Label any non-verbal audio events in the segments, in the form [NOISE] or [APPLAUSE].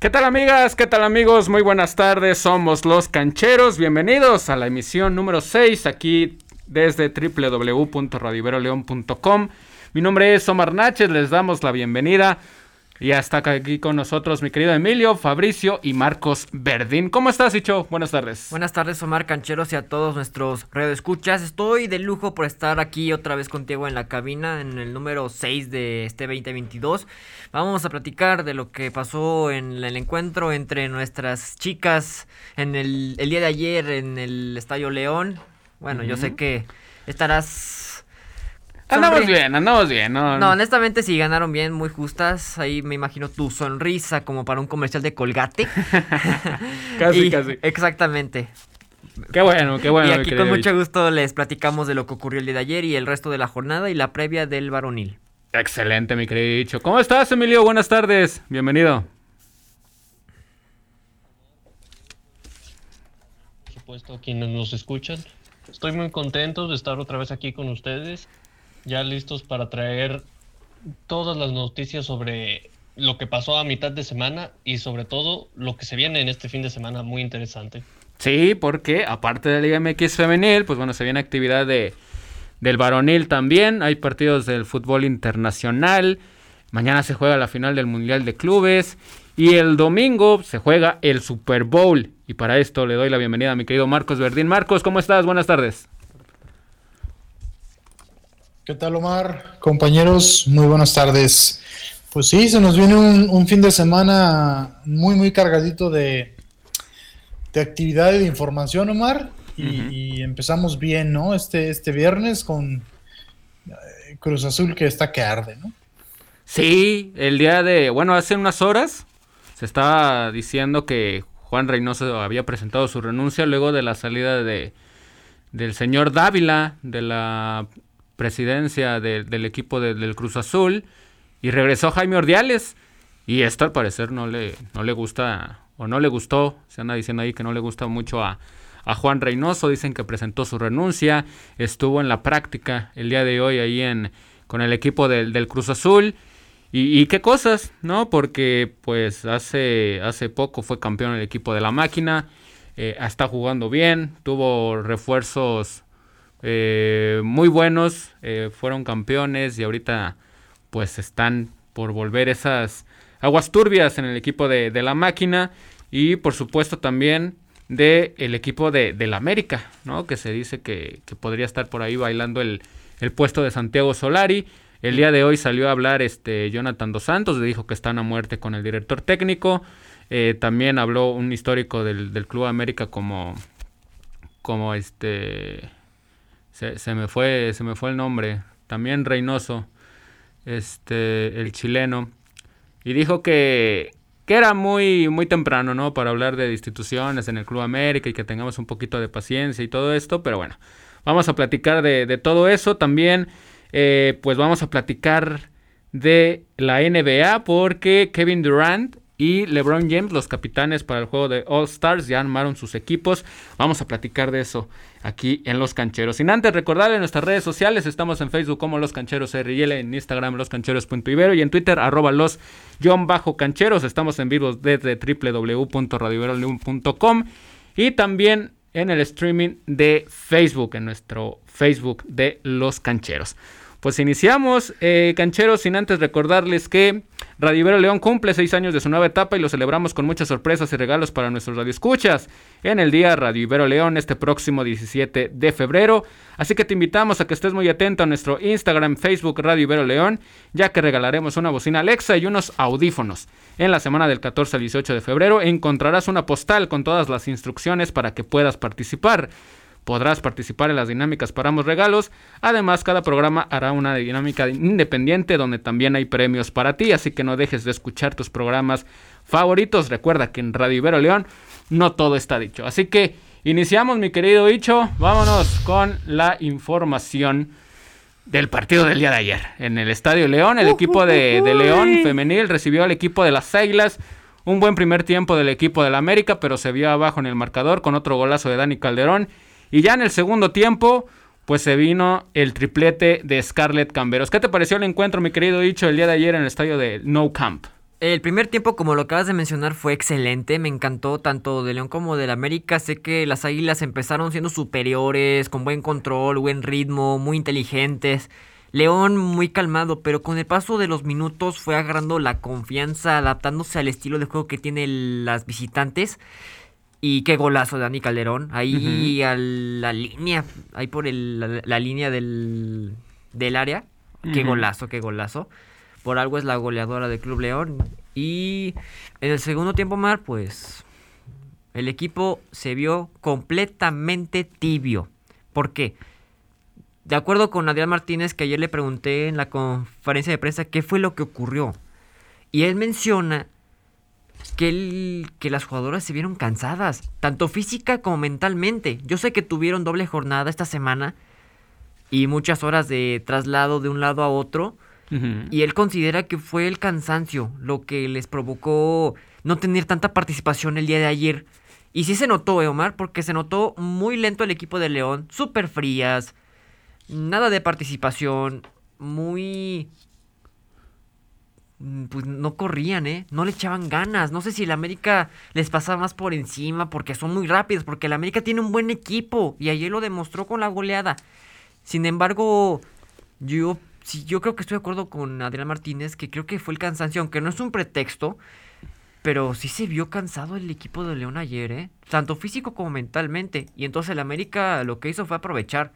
¿Qué tal amigas? ¿Qué tal amigos? Muy buenas tardes, somos los cancheros. Bienvenidos a la emisión número 6 aquí desde www.radiveroleón.com. Mi nombre es Omar Náchez, les damos la bienvenida y hasta aquí con nosotros mi querido Emilio, Fabricio y Marcos Verdín. ¿Cómo estás, Icho? Buenas tardes. Buenas tardes, Omar Cancheros y a todos nuestros escuchas. Estoy de lujo por estar aquí otra vez contigo en la cabina, en el número 6 de este 2022. Vamos a platicar de lo que pasó en el encuentro entre nuestras chicas en el, día de ayer en el Estadio León. Bueno, yo sé que estarás Andamos bien, andamos bien. No, no, honestamente sí, ganaron bien, muy justas. Ahí me imagino tu sonrisa como para un comercial de Colgate. [LAUGHS] [LAUGHS] casi, casi. Exactamente. Qué bueno, qué bueno. Y aquí con mucho gusto les platicamos de lo que ocurrió el día de ayer y el resto de la jornada y la previa del varonil. Excelente, mi querido dicho. ¿Cómo estás, Emilio? Buenas tardes. Bienvenido. Por supuesto, quienes nos escuchan. Estoy muy contento de estar otra vez aquí con ustedes ya listos para traer todas las noticias sobre lo que pasó a mitad de semana y sobre todo lo que se viene en este fin de semana muy interesante. Sí, porque aparte de la Liga MX femenil, pues bueno, se viene actividad de del varonil también, hay partidos del fútbol internacional, mañana se juega la final del Mundial de Clubes y el domingo se juega el Super Bowl y para esto le doy la bienvenida a mi querido Marcos Verdín. Marcos, ¿cómo estás? Buenas tardes. ¿Qué tal, Omar? Compañeros, muy buenas tardes. Pues sí, se nos viene un, fin de semana muy, muy cargadito de, de actividad y de información, Omar. Y, empezamos bien, ¿no? Este, este viernes con eh, Cruz Azul que está que arde, ¿no? Sí, el día de, bueno, hace unas horas se estaba diciendo que Juan Reynoso había presentado su renuncia luego de la salida de del señor Dávila de la presidencia del equipo del Cruz Azul y regresó Jaime Ordiales y esto al parecer no le, no le gusta o no le gustó, se anda diciendo ahí que no le gusta mucho a, Juan Reynoso, dicen que presentó su renuncia, estuvo en la práctica el día de hoy ahí en, con el equipo del, Cruz Azul. Y, qué cosas, ¿no? Porque pues hace, hace poco fue campeón el equipo de la máquina, eh, está jugando bien, tuvo refuerzos eh, muy buenos, eh, fueron campeones y ahorita pues están por volver esas aguas turbias en el equipo de, la máquina y por supuesto también del el equipo de, la América, ¿no? Que se dice que, podría estar por ahí bailando el, puesto de Santiago Solari. El día de hoy salió a hablar este Jonathan Dos Santos, le dijo que están a muerte con el director técnico. Eh, también habló un histórico del, del Club América como, como este se, me fue, se me fue el nombre, también Reynoso, este, el chileno, y dijo que, que era muy, muy temprano, ¿no? Para hablar de instituciones en el Club América y que tengamos un poquito de paciencia y todo esto, pero bueno, vamos a platicar de, todo eso. También, eh, pues vamos a platicar de la NBA porque Kevin Durant y LeBron James, los capitanes para el juego de All Stars, ya armaron sus equipos. Vamos a platicar de eso aquí en Los Cancheros. Sin antes recordarle nuestras redes sociales, estamos en Facebook como Los Cancheros RL, en Instagram loscancheros.ibero y en Twitter arroba los bajo cancheros. Estamos en vivo desde www.radioverolium.com y también en el streaming de Facebook, en nuestro Facebook de Los Cancheros. Pues iniciamos, eh, cancheros, sin antes recordarles que Radio Ibero León cumple seis años de su nueva etapa y lo celebramos con muchas sorpresas y regalos para nuestros radioescuchas en el día Radio Ibero León este próximo 17 de febrero. Así que te invitamos a que estés muy atento a nuestro Instagram, Facebook Radio Ibero León, ya que regalaremos una bocina Alexa y unos audífonos. En la semana del 14 al 18 de febrero encontrarás una postal con todas las instrucciones para que puedas participar. Podrás participar en las dinámicas para ambos regalos. Además, cada programa hará una dinámica independiente donde también hay premios para ti, así que no dejes de escuchar tus programas favoritos. Recuerda que en Radio Ibero León no todo está dicho. Así que iniciamos, mi querido Hicho. Vámonos con la información del partido del día de ayer. En el Estadio León, el equipo de, de León femenil recibió al equipo de las Águilas. Un buen primer tiempo del equipo del América, pero se vio abajo en el marcador con otro golazo de Dani Calderón y ya en el segundo tiempo, pues se vino el triplete de Scarlett Camberos. ¿Qué te pareció el encuentro, mi querido Dicho, el día de ayer en el estadio de No Camp? El primer tiempo, como lo acabas de mencionar, fue excelente. Me encantó tanto de León como del América. Sé que las Águilas empezaron siendo superiores, con buen control, buen ritmo, muy inteligentes. León muy calmado, pero con el paso de los minutos fue agarrando la confianza, adaptándose al estilo de juego que tienen las visitantes. Y qué golazo de Dani Calderón. Ahí a la línea, ahí por la, línea del, del área. Qué golazo, qué golazo. Por algo es la goleadora del Club León. Y en el segundo tiempo, Mar, pues el equipo se vio completamente tibio. ¿Por qué? De acuerdo con Adrián Martínez, que ayer le pregunté en la conferencia de prensa qué fue lo que ocurrió. Y él menciona que, que las jugadoras se vieron cansadas, tanto física como mentalmente. Yo sé que tuvieron doble jornada esta semana y muchas horas de traslado de un lado a otro. Y él considera que fue el cansancio lo que les provocó no tener tanta participación el día de ayer. Y sí se notó, eh, Omar, porque se notó muy lento el equipo de León, súper frías, nada de participación, muy pues no corrían, ¿eh? No le echaban ganas. No sé si el América les pasaba más por encima porque son muy rápidos, porque el América tiene un buen equipo y ayer lo demostró con la goleada. Sin embargo, yo, sí, yo creo que estoy de acuerdo con Adrián Martínez, que creo que fue el cansancio, aunque no es un pretexto, pero sí se vio cansado el equipo de León ayer, ¿eh? Tanto físico como mentalmente. Y entonces el América lo que hizo fue aprovechar.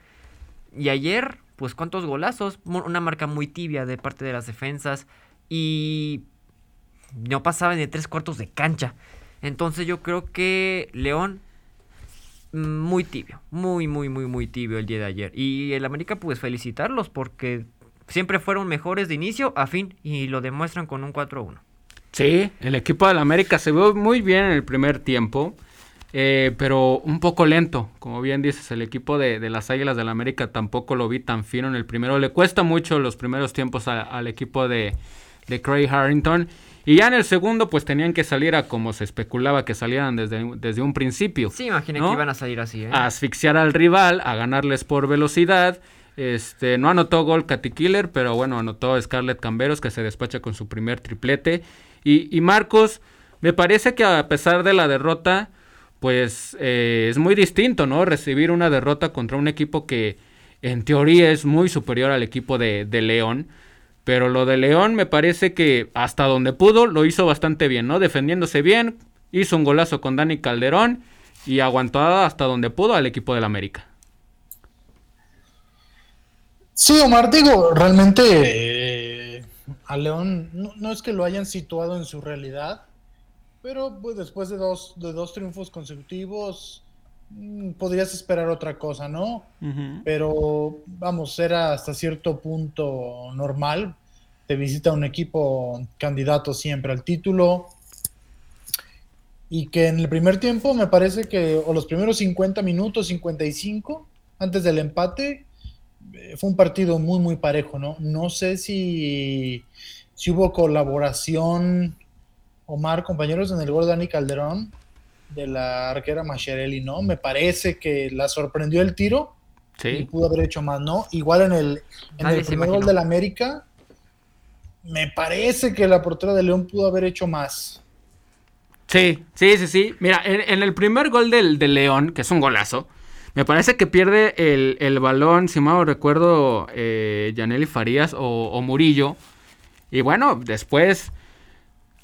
Y ayer, pues cuántos golazos, una marca muy tibia de parte de las defensas y no pasaba ni tres cuartos de cancha. Entonces yo creo que León muy tibio, muy, muy, muy, muy tibio el día de ayer. Y el América, pues felicitarlos porque siempre fueron mejores de inicio a fin y lo demuestran con un 4-1. Sí, el equipo del América se vio muy bien en el primer tiempo, eh, pero un poco lento. Como bien dices, el equipo de, las Águilas del América tampoco lo vi tan fino en el primero. Le cuesta mucho los primeros tiempos al equipo de, de Craig Harrington. Y ya en el segundo, pues tenían que salir a como se especulaba que salieran desde, desde un principio. Sí, imaginé que iban a salir así, ¿eh? A asfixiar al rival, a ganarles por velocidad. Este, no anotó gol Katy Killer, pero bueno, anotó Scarlett Camberos, que se despacha con su primer triplete. Y, Marcos, me parece que a pesar de la derrota, pues eh, es muy distinto, ¿no? Recibir una derrota contra un equipo que en teoría es muy superior al equipo de, de León. Pero lo de León me parece que hasta donde pudo lo hizo bastante bien, ¿no? Defendiéndose bien, hizo un golazo con Dani Calderón y aguantó hasta donde pudo al equipo del América. Sí, Omar, digo, realmente eh, a León no, es que lo hayan situado en su realidad, pero pues, después de dos, de dos triunfos consecutivos, podrías esperar otra cosa, ¿no? Pero vamos, era hasta cierto punto normal. Te visita un equipo candidato siempre al título. Y que en el primer tiempo me parece que, o los primeros 50 minutos, 55, antes del empate, eh, fue un partido muy, muy parejo, ¿no? No sé si, si hubo colaboración, Omar, compañeros, en el gol de Dani Calderón de la arquera Macharelli, ¿no? Me parece que la sorprendió el tiro. Sí. Y pudo haber hecho más, ¿no? Igual en el, en el primer gol del América, me parece que la portera de León pudo haber hecho más. Sí, sí, sí, sí. Mira, en, el primer gol del, León, que es un golazo, me parece que pierde el, balón, si mal recuerdo, eh, Yaneli Farías o, o Murillo. Y bueno, después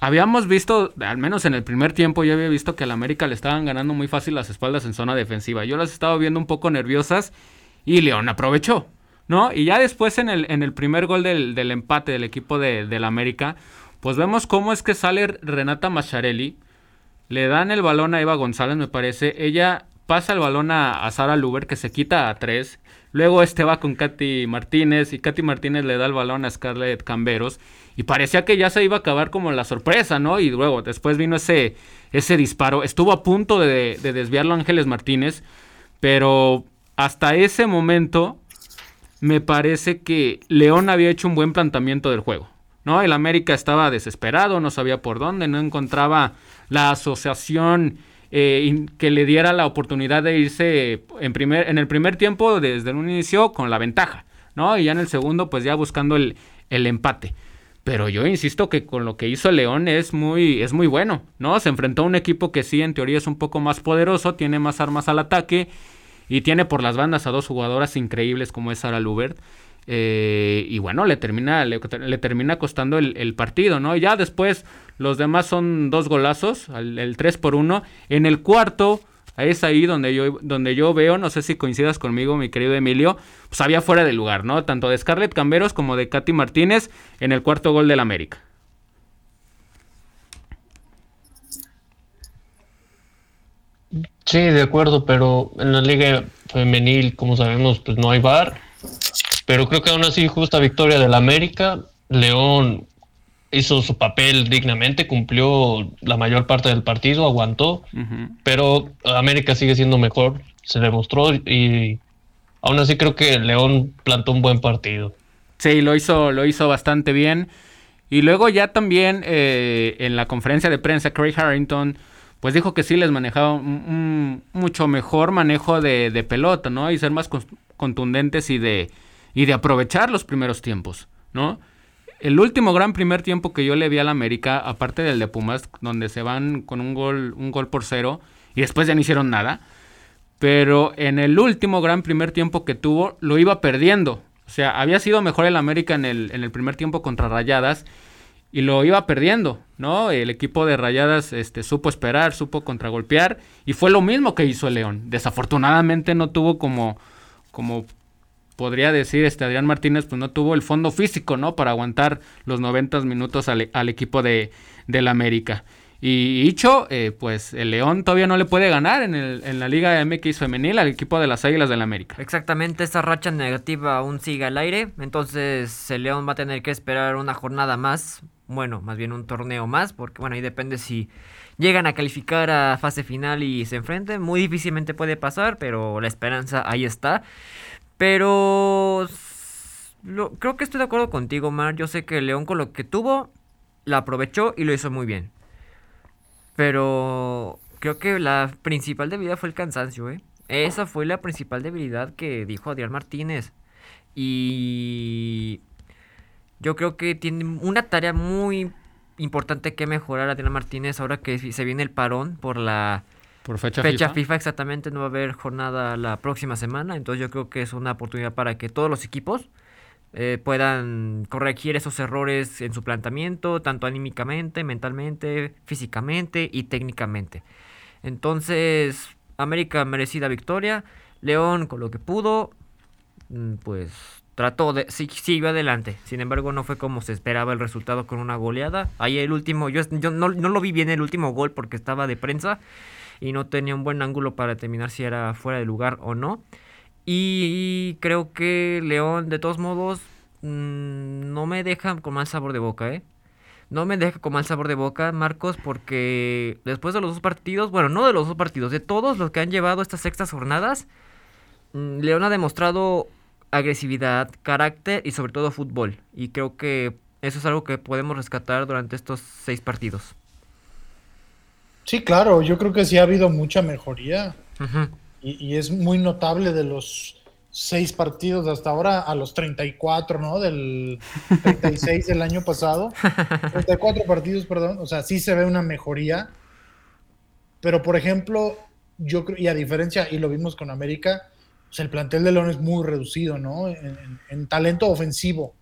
Habíamos visto, al menos en el primer tiempo, yo había visto que al América le estaban ganando muy fácil las espaldas en zona defensiva. Yo las estaba viendo un poco nerviosas y León aprovechó, ¿no? Y ya después en el, en el primer gol del, empate del equipo de, del América, pues vemos cómo es que sale Renata Macharelli, le dan el balón a Eva González, me parece, ella pasa el balón a, Sara Luber, que se quita a tres, luego este va con Katy Martínez y Katy Martínez le da el balón a Scarlett Camberos y parecía que ya se iba a acabar como la sorpresa, ¿no? Y luego después vino ese, ese disparo. Estuvo a punto de, desviarlo Ángeles Martínez, pero hasta ese momento me parece que León había hecho un buen planteamiento del juego. ¿no? El América estaba desesperado, no sabía por dónde, no encontraba la asociación eh, que le diera la oportunidad de irse en, primer, en el primer tiempo desde un inicio con la ventaja, ¿no? Y ya en el segundo, pues ya buscando el, el empate. Pero yo insisto que con lo que hizo León es muy, es muy bueno, ¿no? Se enfrentó a un equipo que sí, en teoría es un poco más poderoso, tiene más armas al ataque y tiene por las bandas a dos jugadoras increíbles como es Sara Lubert. Eh, y bueno, le termina, le, termina costando el, partido, ¿no? Ya después los demás son dos golazos, el, 3 por 1. En el cuarto, es ahí donde yo, donde yo veo, no sé si coincidas conmigo, mi querido Emilio, pues había fuera de lugar, ¿no? Tanto de Scarlett Camberos como de Katy Martínez en el cuarto gol del América. Sí, de acuerdo, pero en la liga femenil, como sabemos, pues no hay bar pero creo que aún así, justa victoria del América. León hizo su papel dignamente, cumplió la mayor parte del partido, aguantó, pero América sigue siendo mejor, se demostró y aún así creo que León plantó un buen partido. Sí, lo hizo, lo hizo bastante bien. Y luego ya también eh, en la conferencia de prensa, Craig Harrington pues dijo que sí les manejaba un, mucho mejor manejo de, de, pelota, ¿no? Y ser más contundentes y de, y de aprovechar los primeros tiempos, ¿no? El último gran primer tiempo que yo le vi al América, aparte del de Pumas, donde se van con un gol, un gol por cero y después ya no hicieron nada, pero en el último gran primer tiempo que tuvo, lo iba perdiendo. O sea, había sido mejor el América en el, en el primer tiempo contra Rayadas y lo iba perdiendo, ¿no? El equipo de Rayadas este, supo esperar, supo contragolpear y fue lo mismo que hizo León. Desafortunadamente no tuvo como, como podría decir este Adrián Martínez, pues no tuvo el fondo físico, ¿no? Para aguantar los 90 minutos al, equipo de, del América. Y dicho, eh, pues el León todavía no le puede ganar en, el, en la Liga MX femenil al equipo de las Águilas del América. Exactamente, esta racha negativa aún sigue al aire, entonces el León va a tener que esperar una jornada más, bueno, más bien un torneo más, porque bueno, ahí depende si llegan a calificar a fase final y se enfrenten, muy difícilmente puede pasar, pero la esperanza ahí está. Pero creo que estoy de acuerdo contigo, Mar. Yo sé que León con lo que tuvo, la aprovechó y lo hizo muy bien. Pero creo que la principal debilidad fue el cansancio, ¿eh? Esa fue la principal debilidad que dijo Adrián Martínez. Y yo creo que tiene una tarea muy importante que mejorar Adrián Martínez ahora que se viene el parón por la por fecha, FIFA. exactamente, no va a haber jornada la próxima semana, entonces yo creo que es una oportunidad para que todos los equipos eh, puedan corregir esos errores en su planteamiento, tanto anímicamente, mentalmente, físicamente y técnicamente. Entonces, América merecida victoria, León con lo que pudo, mm, pues trató de, sí, siguió adelante. Sin embargo, no fue como se esperaba el resultado con una goleada. Ahí el último, yo, yo no, no, lo vi bien el último gol porque estaba de prensa y no tenía un buen ángulo para determinar si era fuera de lugar o no. Y creo que León, de todos modos, mm, no me deja con mal sabor de boca, ¿eh? No me deja con mal sabor de boca, Marcos, porque después de los dos partidos, bueno, no de los dos partidos, de todos los que han llevado estas sextas jornadas, mm, León ha demostrado agresividad, carácter y sobre todo fútbol. Y creo que eso es algo que podemos rescatar durante estos seis partidos. Sí, claro, yo creo que sí ha habido mucha mejoría. y, es muy notable de los seis partidos hasta ahora a los 34, ¿no? Del [LAUGHS] 36 del año pasado. 34 partidos, perdón. O sea, sí se ve una mejoría. Pero, por ejemplo, yo creo, y a diferencia, y lo vimos con América, pues el plantel de León es muy reducido, ¿no? En, talento ofensivo.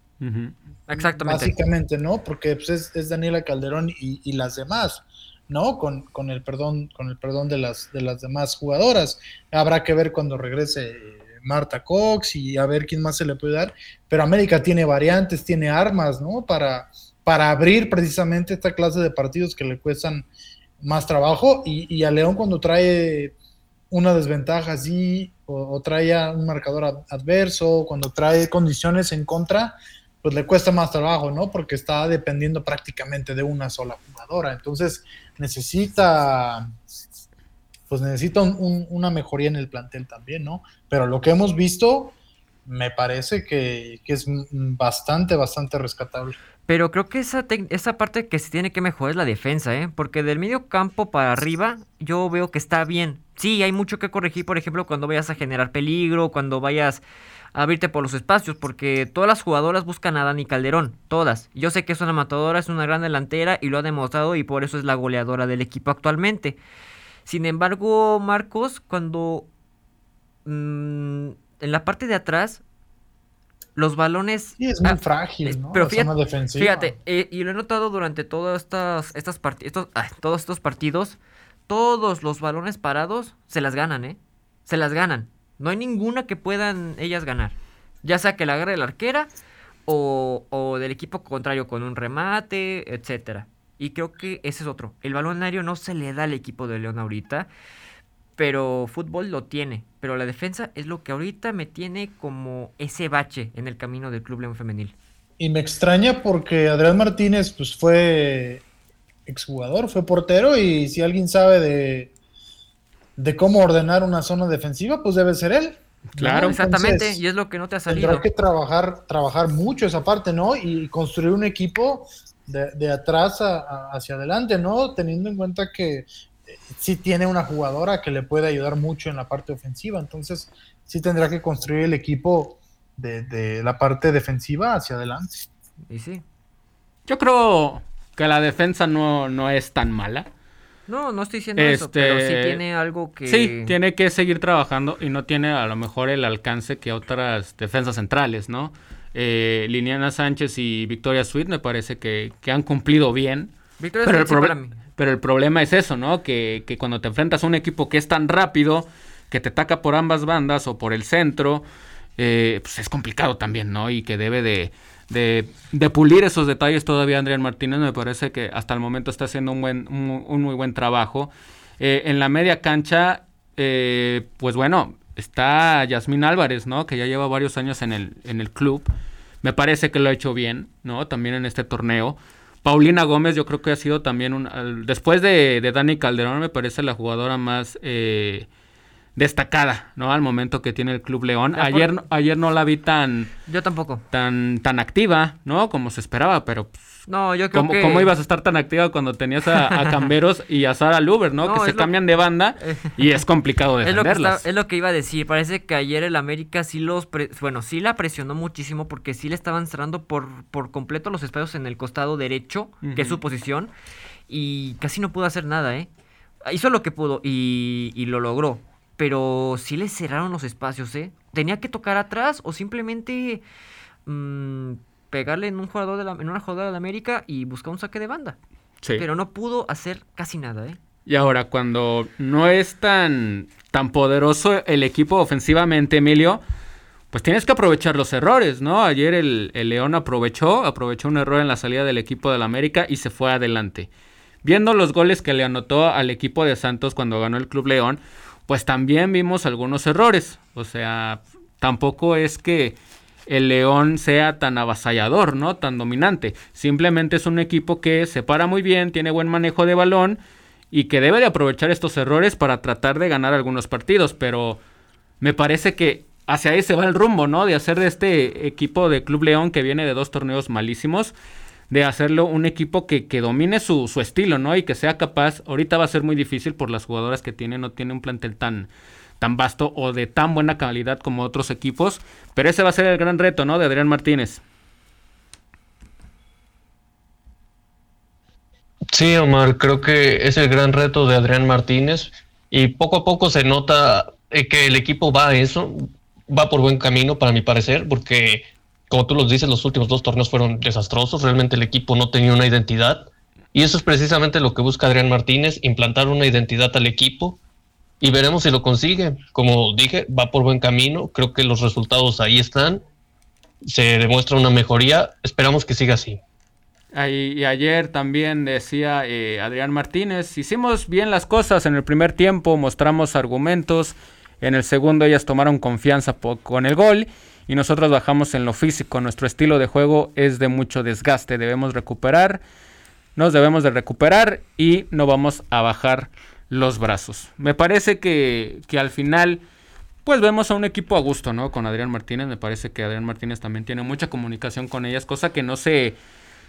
Exactamente. Básicamente, ¿no? Porque pues, es, Daniela Calderón y, y las demás. ¿No? Con, con, el perdón, con el perdón de las, de las demás jugadoras. Habrá que ver cuando regrese eh, Marta Cox y a ver quién más se le puede dar. Pero América tiene variantes, tiene armas, ¿no? Para, para abrir precisamente esta clase de partidos que le cuestan más trabajo. Y, a León cuando trae una desventaja así o, trae un marcador adverso, cuando trae condiciones en contra, pues le cuesta más trabajo, ¿no? Porque está dependiendo prácticamente de una sola jugadora. Entonces, necesita, pues necesita una mejoría en el plantel también, ¿no? Pero lo que hemos visto me parece que, es bastante, bastante rescatable. Pero creo que esa, esa parte que se tiene que mejorar es la defensa, ¿eh? Porque del medio campo para arriba yo veo que está bien. Sí, hay mucho que corregir, por ejemplo, cuando vayas a generar peligro, cuando vayas abrirte por los espacios, porque todas las jugadoras buscan a Dani Calderón, todas. Yo sé que es una matadora, es una gran delantera y lo ha demostrado y por eso es la goleadora del equipo actualmente. Sin embargo, Marcos, cuando mm, en la parte de atrás los balones. Sí, es muy ah, frágil, ¿no? Pero fíjate, fíjate eh, y lo he notado durante todas estas, estas estos, todos estos partidos, todos los balones parados se las ganan, ¿eh? Se las ganan. No hay ninguna que puedan ellas ganar. Ya sea que la agarre la arquera o, o del equipo contrario con un remate, etcétera. Y creo que ese es otro. El balón aéreo no se le da al equipo de León ahorita pero fútbol lo tiene. Pero la defensa es lo que ahorita me tiene como ese bache en el camino del Club León Femenil. Y me extraña porque Adrián Martínez pues fue exjugador, fue portero y si alguien sabe de, de cómo ordenar una zona defensiva, pues debe ser él. Claro, exactamente, y es lo que no te ha salido. Tendrá que trabajar, trabajar mucho esa parte, ¿no? Y construir un equipo de, de atrás hacia adelante, ¿no? Teniendo en cuenta que sí tiene una jugadora que le puede ayudar mucho en la parte ofensiva, entonces sí tendrá que construir el equipo de, la parte defensiva hacia adelante. Y sí. Yo creo que la defensa no, no es tan mala. No, no estoy diciendo eso, pero sí este, tiene algo que... Sí, tiene que seguir trabajando y no tiene a lo mejor el alcance que otras defensas centrales, ¿no? Eh, Liliana Sánchez y Victoria Sweet me parece que, han cumplido bien. Victoria pero el, para mí. Pero el problema es eso, ¿no? Que, que cuando te enfrentas a un equipo que es tan rápido, que te ataca por ambas bandas o por el centro, eh, pues es complicado también, ¿no? Y que debe de, de, pulir esos detalles todavía Adrián Martínez. Me parece que hasta el momento está haciendo un, buen, un, muy buen trabajo. Eh, en la media cancha, eh, pues bueno, está Yasmín Álvarez, ¿no? Que ya lleva varios años en el, en el club. Me parece que lo ha hecho bien, ¿no? También en este torneo. Paulina Gómez yo creo que ha sido también un... Después de, Dani Calderón me parece la jugadora más eh, destacada, ¿no? Al momento que tiene el Club León. Ayer, ayer no la vi tan... Yo tampoco. Tan, tan activa, ¿no? Como se esperaba, pero... Pues, no, yo creo ¿Cómo, que... ¿Cómo ibas a estar tan activa cuando tenías a, [LAUGHS] Camberos y a Sara Luber, ¿no? que se cambian de banda [LAUGHS] y es complicado defenderlas. Es lo, que es lo que iba a decir. Parece que ayer el América sí los... Bueno, sí la presionó muchísimo porque sí le estaban cerrando por, por completo los espacios en el costado derecho, que es su posición, y casi no pudo hacer nada, ¿eh? Hizo lo que pudo y, y lo logró pero sí le cerraron los espacios, ¿eh? Tenía que tocar atrás o simplemente mmm, pegarle en un jugador de la, en una jugadora de América y buscar un saque de banda. Sí. Pero no pudo hacer casi nada, ¿eh? Y ahora, cuando no es tan, tan poderoso el equipo ofensivamente, Emilio, pues tienes que aprovechar los errores, ¿no? Ayer el, el León aprovechó, aprovechó un error en la salida del equipo del América y se fue adelante. Viendo los goles que le anotó al equipo de Santos cuando ganó el Club León, pues también vimos algunos errores. O sea, tampoco es que el León sea tan avasallador, ¿no? Tan dominante. Simplemente es un equipo que se para muy bien, tiene buen manejo de balón y que debe de aprovechar estos errores para tratar de ganar algunos partidos. Pero me parece que hacia ahí se va el rumbo, ¿no? De hacer de este equipo de Club León que viene de dos torneos malísimos de hacerlo un equipo que, que domine su, su, estilo, ¿no? Y que sea capaz, ahorita va a ser muy difícil por las jugadoras que tiene, no tiene un plantel tan, tan vasto o de tan buena calidad como otros equipos, pero ese va a ser el gran reto, ¿no? De Adrián Martínez. Sí, Omar, creo que es el gran reto de Adrián Martínez y poco a poco se nota eh, que el equipo va a eso, va por buen camino para mi parecer, porque como tú los dices, los últimos dos torneos fueron desastrosos, realmente el equipo no tenía una identidad y eso es precisamente lo que busca Adrián Martínez, implantar una identidad al equipo y veremos si lo consigue. Como dije, va por buen camino, creo que los resultados ahí están, se demuestra una mejoría, esperamos que siga así. Y ayer también decía eh, Adrián Martínez, hicimos bien las cosas en el primer tiempo, mostramos argumentos, en el segundo ellas tomaron confianza con el gol y nosotros bajamos en lo físico. Nuestro estilo de juego es de mucho desgaste. Debemos recuperar, nos debemos de recuperar y no vamos a bajar los brazos. Me parece que, que al final, pues vemos a un equipo a gusto, ¿no? Con Adrián Martínez. Me parece que Adrián Martínez también tiene mucha comunicación con ellas, cosa que no se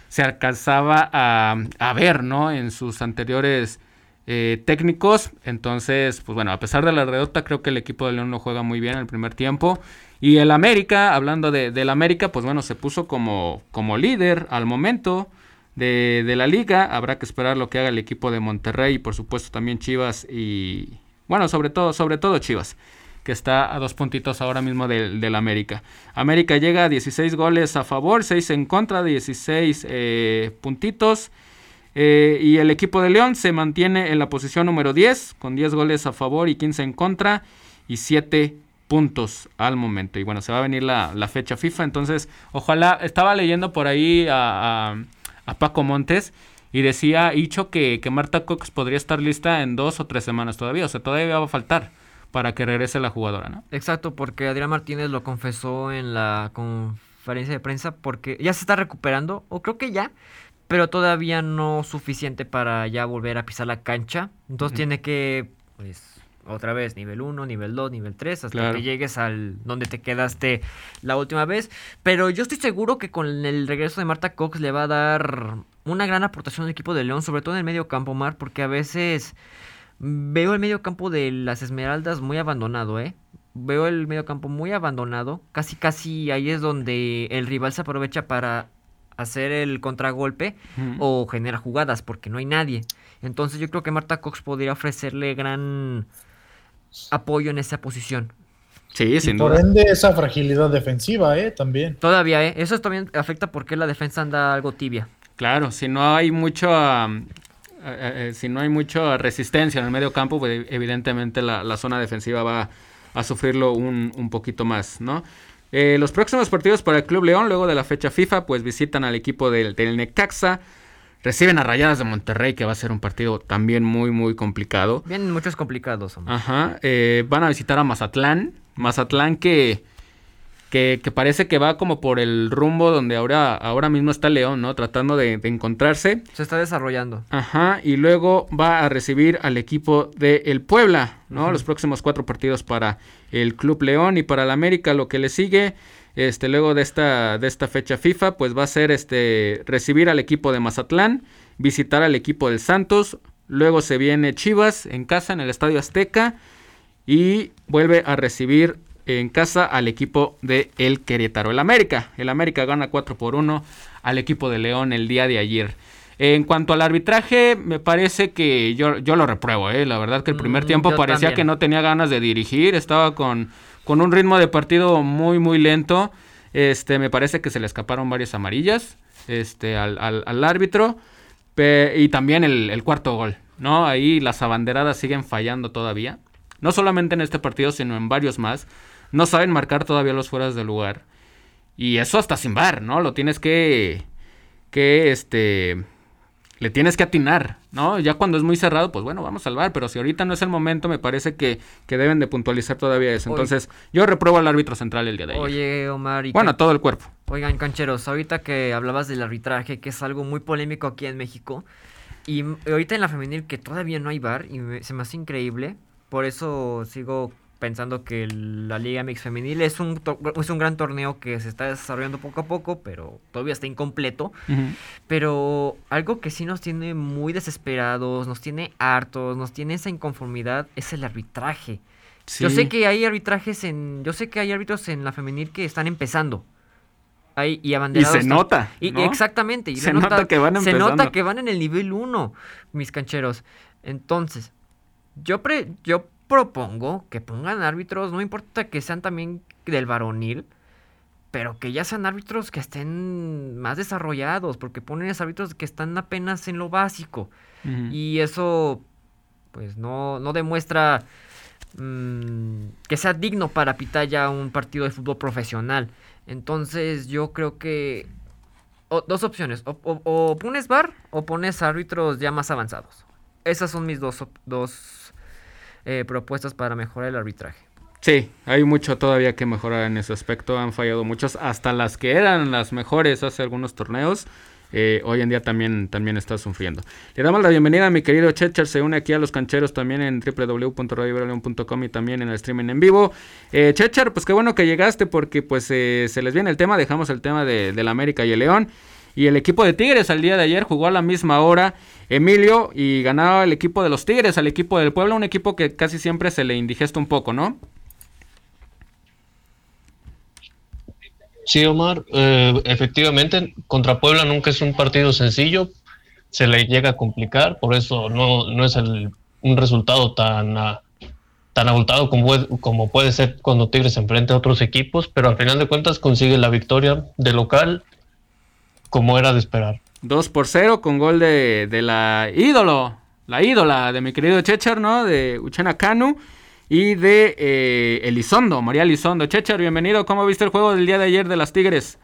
se alcanzaba a, a ver, ¿no? En sus anteriores eh, técnicos. Entonces, pues bueno, a pesar de la redota, creo que el equipo de León lo juega muy bien en el primer tiempo. Y el América, hablando de, del América, pues bueno, se puso como, como líder al momento de, de, la liga. Habrá que esperar lo que haga el equipo de Monterrey y por supuesto también Chivas y... Bueno, sobre todo, sobre todo Chivas, que está a dos puntitos ahora mismo del, del América. América llega a 16 goles a favor, 6 en contra, 16 eh, puntitos. Eh, y el equipo de León se mantiene en la posición número 10, con 10 goles a favor y 15 en contra, y 7 puntos al momento. Y bueno, se va a venir la, la fecha FIFA, entonces ojalá, estaba leyendo por ahí a, a, a Paco Montes y decía Hicho que, que, Marta Cox podría estar lista en dos o tres semanas todavía, o sea, todavía va a faltar para que regrese la jugadora, ¿no? Exacto, porque Adrián Martínez lo confesó en la conferencia de prensa porque ya se está recuperando, o creo que ya, pero todavía no suficiente para ya volver a pisar la cancha. Entonces tiene que, pues, otra vez, nivel 1, nivel 2, nivel 3, hasta claro. que llegues al donde te quedaste la última vez. Pero yo estoy seguro que con el regreso de Marta Cox le va a dar una gran aportación al equipo de León, sobre todo en el medio campo, Mar, porque a veces veo el medio campo de las Esmeraldas muy abandonado, ¿eh? Veo el medio campo muy abandonado. Casi, casi ahí es donde el rival se aprovecha para hacer el contragolpe o generar jugadas porque no hay nadie. Entonces yo creo que Marta Cox podría ofrecerle gran apoyo en esa posición. Sí, sin y por duda. ende esa fragilidad defensiva, ¿eh? También. Todavía, ¿eh? Eso también afecta porque la defensa anda algo tibia. Claro, si no hay mucho... Uh, uh, si no hay mucha resistencia en el medio campo, pues evidentemente la, la zona defensiva va a sufrirlo un, un poquito más, ¿no? Eh, los próximos partidos para el Club León, luego de la fecha FIFA, pues visitan al equipo del, del, Necaxa. Reciben a Rayadas de Monterrey, que va a ser un partido también muy, muy complicado. Vienen muchos complicados. Hombre. Ajá. Eh, van a visitar a Mazatlán. Mazatlán que, que, que, parece que va como por el rumbo donde ahora, ahora mismo está León, ¿no? Tratando de, de encontrarse. Se está desarrollando. Ajá. Y luego va a recibir al equipo de el Puebla, ¿no? Uh -huh. Los próximos cuatro partidos para el Club León y para el América lo que le sigue este luego de esta de esta fecha FIFA pues va a ser este recibir al equipo de Mazatlán visitar al equipo del Santos luego se viene Chivas en casa en el Estadio Azteca y vuelve a recibir en casa al equipo de el Querétaro el América el América gana 4 por 1 al equipo de León el día de ayer en cuanto al arbitraje, me parece que yo, yo lo repruebo, ¿eh? La verdad que el primer mm, tiempo parecía también. que no tenía ganas de dirigir, estaba con, con un ritmo de partido muy, muy lento. Este, me parece que se le escaparon varias amarillas este, al, árbitro. Y también el, el, cuarto gol, ¿no? Ahí las abanderadas siguen fallando todavía. No solamente en este partido, sino en varios más. No saben marcar todavía los fueras de lugar. Y eso hasta sin bar, ¿no? Lo tienes que... Que, este le tienes que atinar, ¿no? Ya cuando es muy cerrado, pues bueno, vamos a salvar, pero si ahorita no es el momento, me parece que, que deben de puntualizar todavía eso. Entonces, Oye. yo repruebo al árbitro central el día de ayer. Oye, Omar. ¿y bueno, a todo el cuerpo. Oigan, cancheros, ahorita que hablabas del arbitraje, que es algo muy polémico aquí en México, y ahorita en la femenil que todavía no hay bar, y me, se me hace increíble, por eso sigo pensando que la Liga Mix Femenil es un, es un gran torneo que se está desarrollando poco a poco, pero todavía está incompleto. Uh -huh. Pero algo que sí nos tiene muy desesperados, nos tiene hartos, nos tiene esa inconformidad, es el arbitraje. Sí. Yo sé que hay arbitrajes en. Yo sé que hay árbitros en la femenil que están empezando. Y abanderados. Y se nota. Y, ¿no? Exactamente. Y se nota, nota, que van empezando. Se nota que van en el nivel 1, mis cancheros. Entonces, yo, pre, yo propongo que pongan árbitros, no importa que sean también del varonil, pero que ya sean árbitros que estén más desarrollados, porque ponen árbitros que están apenas en lo básico. Uh -huh. Y eso, pues, no, no demuestra mmm, que sea digno para pitar ya un partido de fútbol profesional. Entonces, yo creo que. O, dos opciones: o, o, o, pones bar o pones árbitros ya más avanzados. Esas son mis dos, dos eh, propuestas para mejorar el arbitraje. Sí, hay mucho todavía que mejorar en ese aspecto. Han fallado muchos, hasta las que eran las mejores hace algunos torneos. Eh, hoy en día también, también está sufriendo. Le damos la bienvenida a mi querido Checher, se une aquí a los cancheros también en www.radioverleon.com y también en el streaming en vivo. Eh, Checher, pues qué bueno que llegaste porque pues eh, se les viene el tema, dejamos el tema de, de la América y el León. Y el equipo de Tigres al día de ayer jugó a la misma hora, Emilio, y ganaba el equipo de los Tigres al equipo del Puebla, un equipo que casi siempre se le indigesta un poco, ¿no? Sí, Omar, eh, efectivamente, contra Puebla nunca es un partido sencillo, se le llega a complicar, por eso no, no es el, un resultado tan, tan abultado como, como puede ser cuando Tigres enfrenta a otros equipos, pero al final de cuentas consigue la victoria de local como era de esperar. 2 por 0 con gol de, de la ídolo, la ídola de mi querido Chechar, ¿no? De Uchena Kanu y de eh, Elizondo, María Elizondo. Chechar, bienvenido. ¿Cómo viste el juego del día de ayer de las Tigres?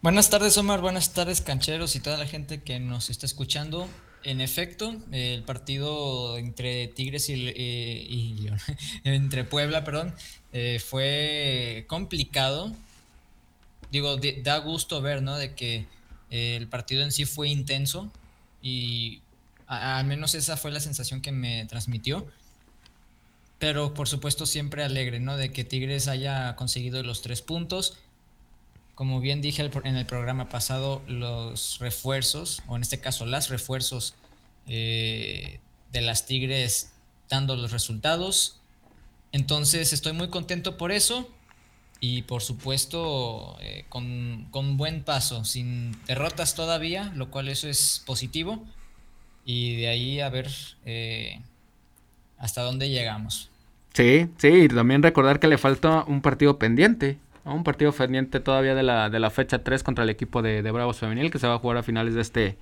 Buenas tardes, Omar. Buenas tardes, cancheros y toda la gente que nos está escuchando. En efecto, el partido entre Tigres y, eh, y [LAUGHS] entre Puebla, perdón, eh, fue complicado digo, da gusto ver, ¿no? De que eh, el partido en sí fue intenso y al menos esa fue la sensación que me transmitió. Pero por supuesto siempre alegre, ¿no? De que Tigres haya conseguido los tres puntos. Como bien dije en el programa pasado, los refuerzos, o en este caso las refuerzos eh, de las Tigres dando los resultados. Entonces estoy muy contento por eso y por supuesto eh, con, con, buen paso, sin derrotas todavía, lo cual eso es positivo. Y de ahí a ver eh, hasta dónde llegamos. Sí, sí, y también recordar que le falta un partido pendiente, un partido pendiente todavía de la, de la fecha 3 contra el equipo de, de, Bravos Femenil que se va a jugar a finales de este,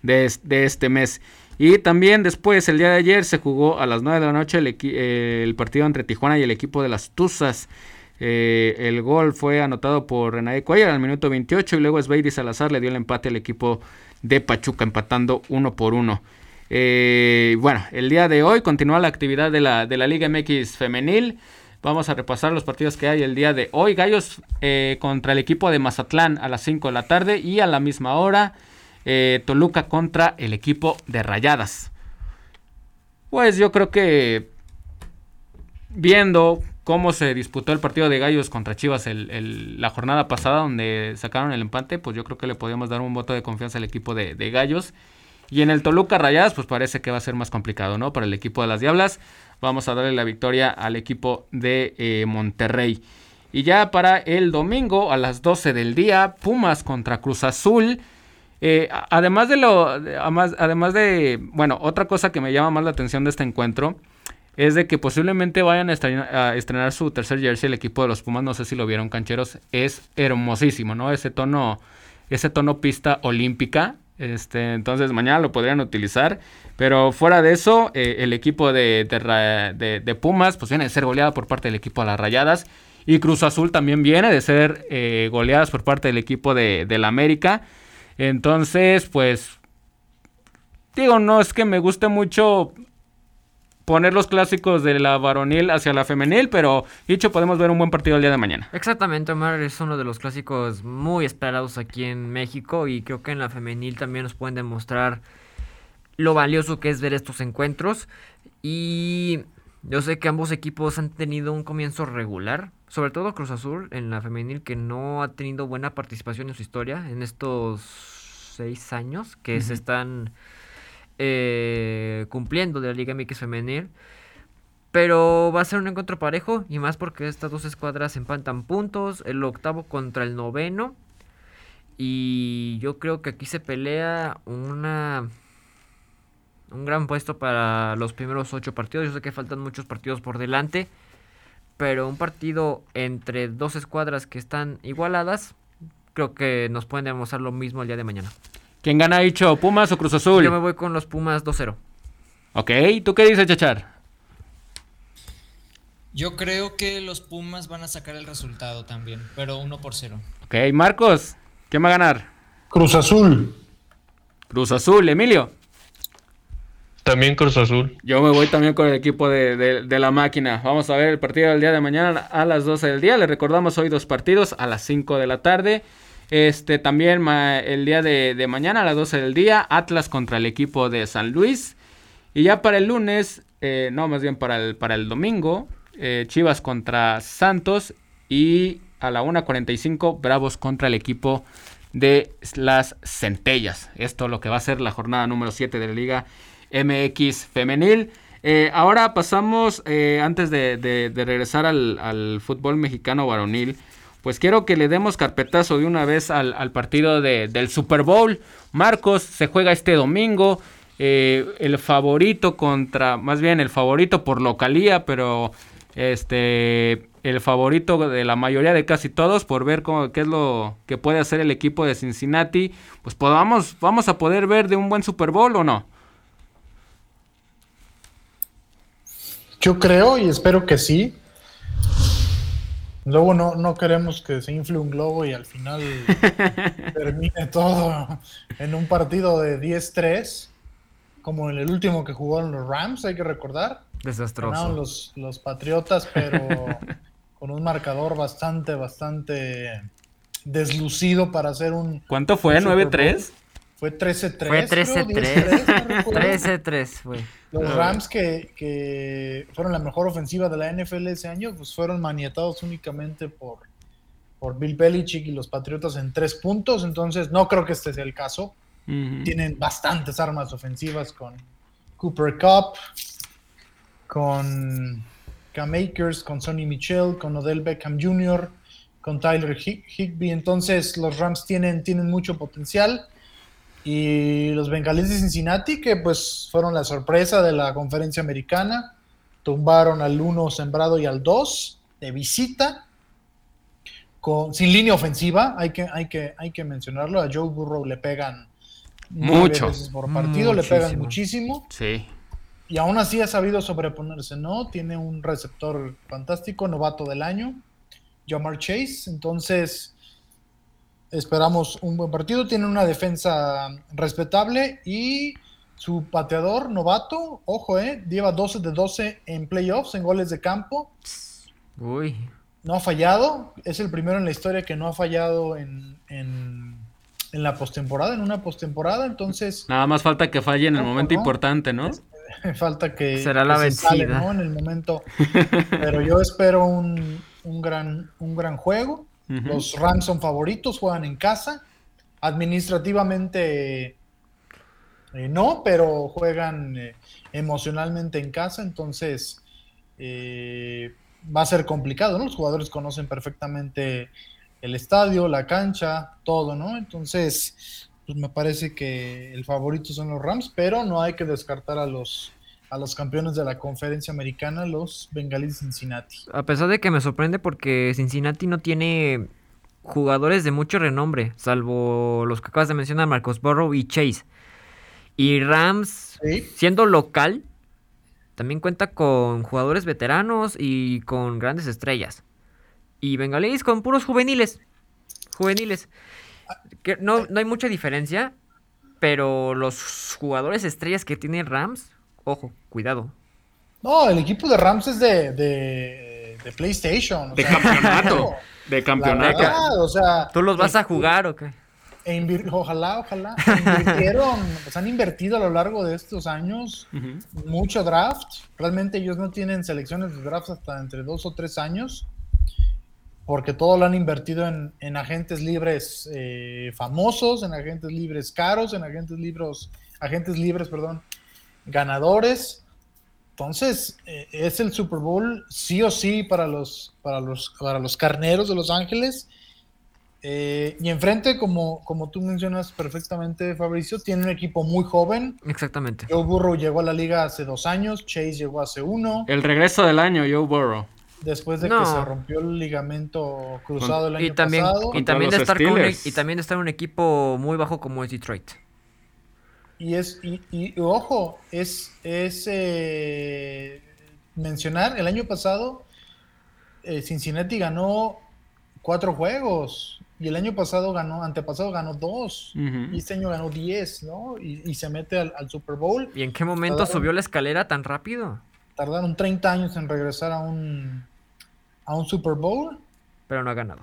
de, de, este mes. Y también después, el día de ayer, se jugó a las 9 de la noche el, eh, el partido entre Tijuana y el equipo de las Tuzas. Eh, el gol fue anotado por René Cuellar al minuto 28 y luego Sveidi Salazar le dio el empate al equipo de Pachuca empatando uno por uno. Eh, bueno, el día de hoy continúa la actividad de la, de la Liga MX femenil. Vamos a repasar los partidos que hay el día de hoy. Gallos eh, contra el equipo de Mazatlán a las 5 de la tarde y a la misma hora Toluca contra el equipo de Rayadas. Pues yo creo que viendo cómo se disputó el partido de Gallos contra Chivas el, la jornada pasada, donde sacaron el empate, pues yo creo que le podíamos dar un voto de confianza al equipo de, Gallos. Y en el Toluca Rayadas, pues parece que va a ser más complicado, ¿no? Para el equipo de las Diablas, vamos a darle la victoria al equipo de eh, Monterrey. Y ya para el domingo a las 12 del día, Pumas contra Cruz Azul. Eh, además de lo, además, además de, bueno, otra cosa que me llama más la atención de este encuentro es de que posiblemente vayan a estrenar, su tercer jersey el equipo de los Pumas, no sé si lo vieron cancheros, es hermosísimo, ¿no? Ese tono, ese tono pista olímpica, este, entonces mañana lo podrían utilizar, pero fuera de eso, eh, el equipo de, de, Pumas, pues viene de ser goleado por parte del equipo de las Rayadas, y Cruz Azul también viene de ser eh, goleadas por parte del equipo de, la América, entonces, pues, digo, no es que me guste mucho poner los clásicos de la varonil hacia la femenil, pero dicho, podemos ver un buen partido el día de mañana. Exactamente, Omar, es uno de los clásicos muy esperados aquí en México y creo que en la femenil también nos pueden demostrar lo valioso que es ver estos encuentros y yo sé que ambos equipos han tenido un comienzo regular, sobre todo Cruz Azul en la femenil que no ha tenido buena participación en su historia en estos seis años que se están eh, cumpliendo de la Liga MX femenil. Pero va a ser un encuentro parejo y más porque estas dos escuadras empatan puntos, el octavo contra el noveno. Y yo creo que aquí se pelea una un gran puesto para los primeros ocho partidos. Yo sé que faltan muchos partidos por delante, pero un partido entre dos escuadras que están igualadas, creo que nos pueden demostrar lo mismo el día de mañana. ¿Quién gana dicho? ¿Pumas o Cruz Azul? Yo me voy con los Pumas 2-0. Ok, ¿tú qué dices, Chachar? Yo creo que los Pumas van a sacar el resultado también, pero 1 por 0. Ok, Marcos, ¿quién va a ganar? Cruz Azul. Cruz Azul, Emilio. También Cruz Azul. Yo me voy también con el equipo de, de, la máquina. Vamos a ver el partido del día de mañana a las 12 del día. Le recordamos hoy dos partidos a las 5 de la tarde. Este también el día de, mañana a las 12 del día, Atlas contra el equipo de San Luis. Y ya para el lunes, eh, no, más bien para el, para el domingo, eh, Chivas contra Santos y a la 1.45 Bravos contra el equipo de las Centellas. Esto lo que va a ser la jornada número 7 de la Liga MX Femenil. Eh, ahora pasamos, antes de, regresar al, fútbol mexicano varonil, pues quiero que le demos carpetazo de una vez al, partido del Super Bowl. Marcos se juega este domingo. Eh, el favorito contra, más bien el favorito por localía, pero este el favorito de la mayoría de casi todos por ver cómo, qué es lo que puede hacer el equipo de Cincinnati, pues podamos, vamos a poder ver de un buen Super Bowl o no. Yo creo y espero que sí. Luego no, no queremos que se infle un globo y al final [LAUGHS] termine todo en un partido de 10-3, como en el último que jugaron los Rams, hay que recordar. Desastroso. los, los Patriotas, pero [LAUGHS] con un marcador bastante, bastante deslucido para hacer un... ¿Cuánto fue? ¿9-3? Fue 13-3. Fue 13-3. 13-3 fue. Los Rams que, que, fueron la mejor ofensiva de la NFL ese año, pues fueron maniatados únicamente por, por Bill Belichick y los Patriotas en tres puntos. Entonces, no creo que este sea el caso. Tienen bastantes armas ofensivas con Cooper Cup, con Cam Akers, con Sonny Michel, con Odell Beckham Jr., con Tyler Higby. Entonces, los Rams tienen, tienen mucho potencial. Y los bengalíes de Cincinnati, que pues fueron la sorpresa de la conferencia americana, tumbaron al 1 sembrado y al 2 de visita, con, sin línea ofensiva, hay que, hay, que, hay que mencionarlo, a Joe Burrow le pegan mucho veces por partido, le pegan muchísimo. Sí. Y aún así ha sabido sobreponerse, ¿no? Tiene un receptor fantástico, novato del año, Jamar Chase, entonces Esperamos un buen partido. Tiene una defensa respetable y su pateador novato, ojo, eh, lleva 12 de 12 en playoffs, en goles de campo. Uy. No ha fallado. Es el primero en la historia que no ha fallado en, en, la postemporada, en una postemporada. Entonces. Nada más falta que falle en el momento importante, ¿no? [LAUGHS] falta que. Será la vencida. En el momento. [LAUGHS] Pero yo espero un, un, gran, un gran juego. Los Rams son favoritos, juegan en casa. Administrativamente eh, no, pero juegan eh, emocionalmente en casa, entonces eh, va a ser complicado, ¿no? Los jugadores conocen perfectamente el estadio, la cancha, todo, ¿no? Entonces, pues me parece que el favorito son los Rams, pero no hay que descartar a los a los campeones de la conferencia americana, los Bengalis Cincinnati. A pesar de que me sorprende porque Cincinnati no tiene jugadores de mucho renombre, salvo los que acabas de mencionar, Marcos Burrow y Chase. Y Rams, siendo local, también cuenta con jugadores veteranos y con grandes estrellas. Y Bengalis con puros juveniles. Juveniles. Que no, no hay mucha diferencia, pero los jugadores estrellas que tiene Rams Ojo, cuidado. No, el equipo de Rams es de, de, de PlayStation. de campeonato. [LAUGHS] de campeonato. o sea, ¿Tú los vas a jugar o qué? E ojalá, ojalá. [LAUGHS] Invirtieron, pues han invertido a lo largo de estos años mucho draft. Realmente ellos no tienen selecciones de draft hasta entre dos o tres años, porque todo lo han invertido en, en agentes libres eh, famosos, en agentes libres caros, en agentes libres, agentes libres, perdón, ganadores. Entonces, eh, es el Super Bowl sí o sí para los, para los, para los carneros de Los Ángeles. Eh, y enfrente, como, como tú mencionas perfectamente, Fabricio, tiene un equipo muy joven. Exactamente. Joe Burrow llegó a la liga hace dos años, Chase llegó hace uno. El regreso del año, Joe Burrow. Después de que se rompió el ligamento cruzado el año y también, pasado. Y también, de estar e, y también de estar en un equipo muy bajo como es Detroit. Y es, y, ojo, es, es eh, mencionar, el año pasado eh, Cincinnati ganó cuatro juegos y el año pasado ganó, antepasado ganó dos y este año ganó diez, ¿no? Y, se mete al, Super Bowl. ¿Y en qué momento subió la escalera tan rápido? Tardaron 30 años en regresar a un, a un Super Bowl. Pero no ha ganado.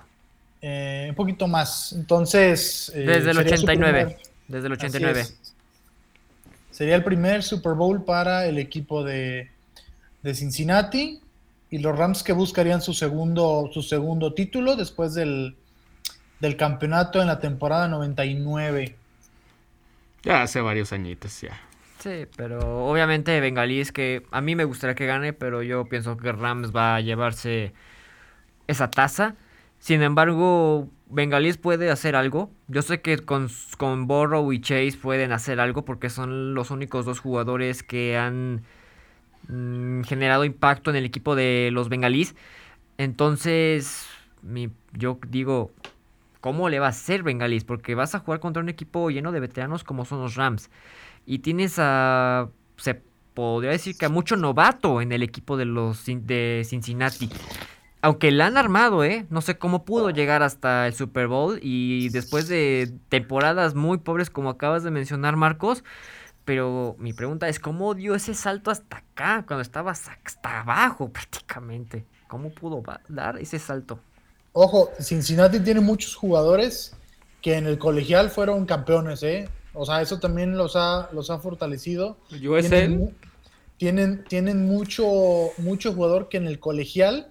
Eh, un poquito más. Entonces. desde el 89. Desde el 89. Sería el primer Super Bowl para el equipo de, Cincinnati. y los Rams que buscarían su segundo, su segundo título después del, del campeonato en la temporada 99. Ya hace varios añitos ya. Sí, pero obviamente Bengalís que a mí me gustaría que gane, pero yo pienso que Rams va a llevarse esa taza. Sin embargo, Bengalís puede hacer algo. Yo sé que con, con Borrow y Chase pueden hacer algo porque son los únicos dos jugadores que han mm, generado impacto en el equipo de los Bengalís. Entonces, mi, yo digo, ¿cómo le va a hacer Bengalís? Porque vas a jugar contra un equipo lleno de veteranos como son los Rams. Y tienes a. Se podría decir que a mucho novato en el equipo de los de Cincinnati. Aunque la han armado, ¿eh? No sé cómo pudo llegar hasta el Super Bowl y después de temporadas muy pobres como acabas de mencionar, Marcos. Pero mi pregunta es, ¿cómo dio ese salto hasta acá? Cuando estaba hasta abajo prácticamente. ¿Cómo pudo dar ese salto? Ojo, Cincinnati tiene muchos jugadores que en el colegial fueron campeones, ¿eh? O sea, eso también los ha, los ha fortalecido. Tienen, tienen, tienen mucho, mucho jugador que en el colegial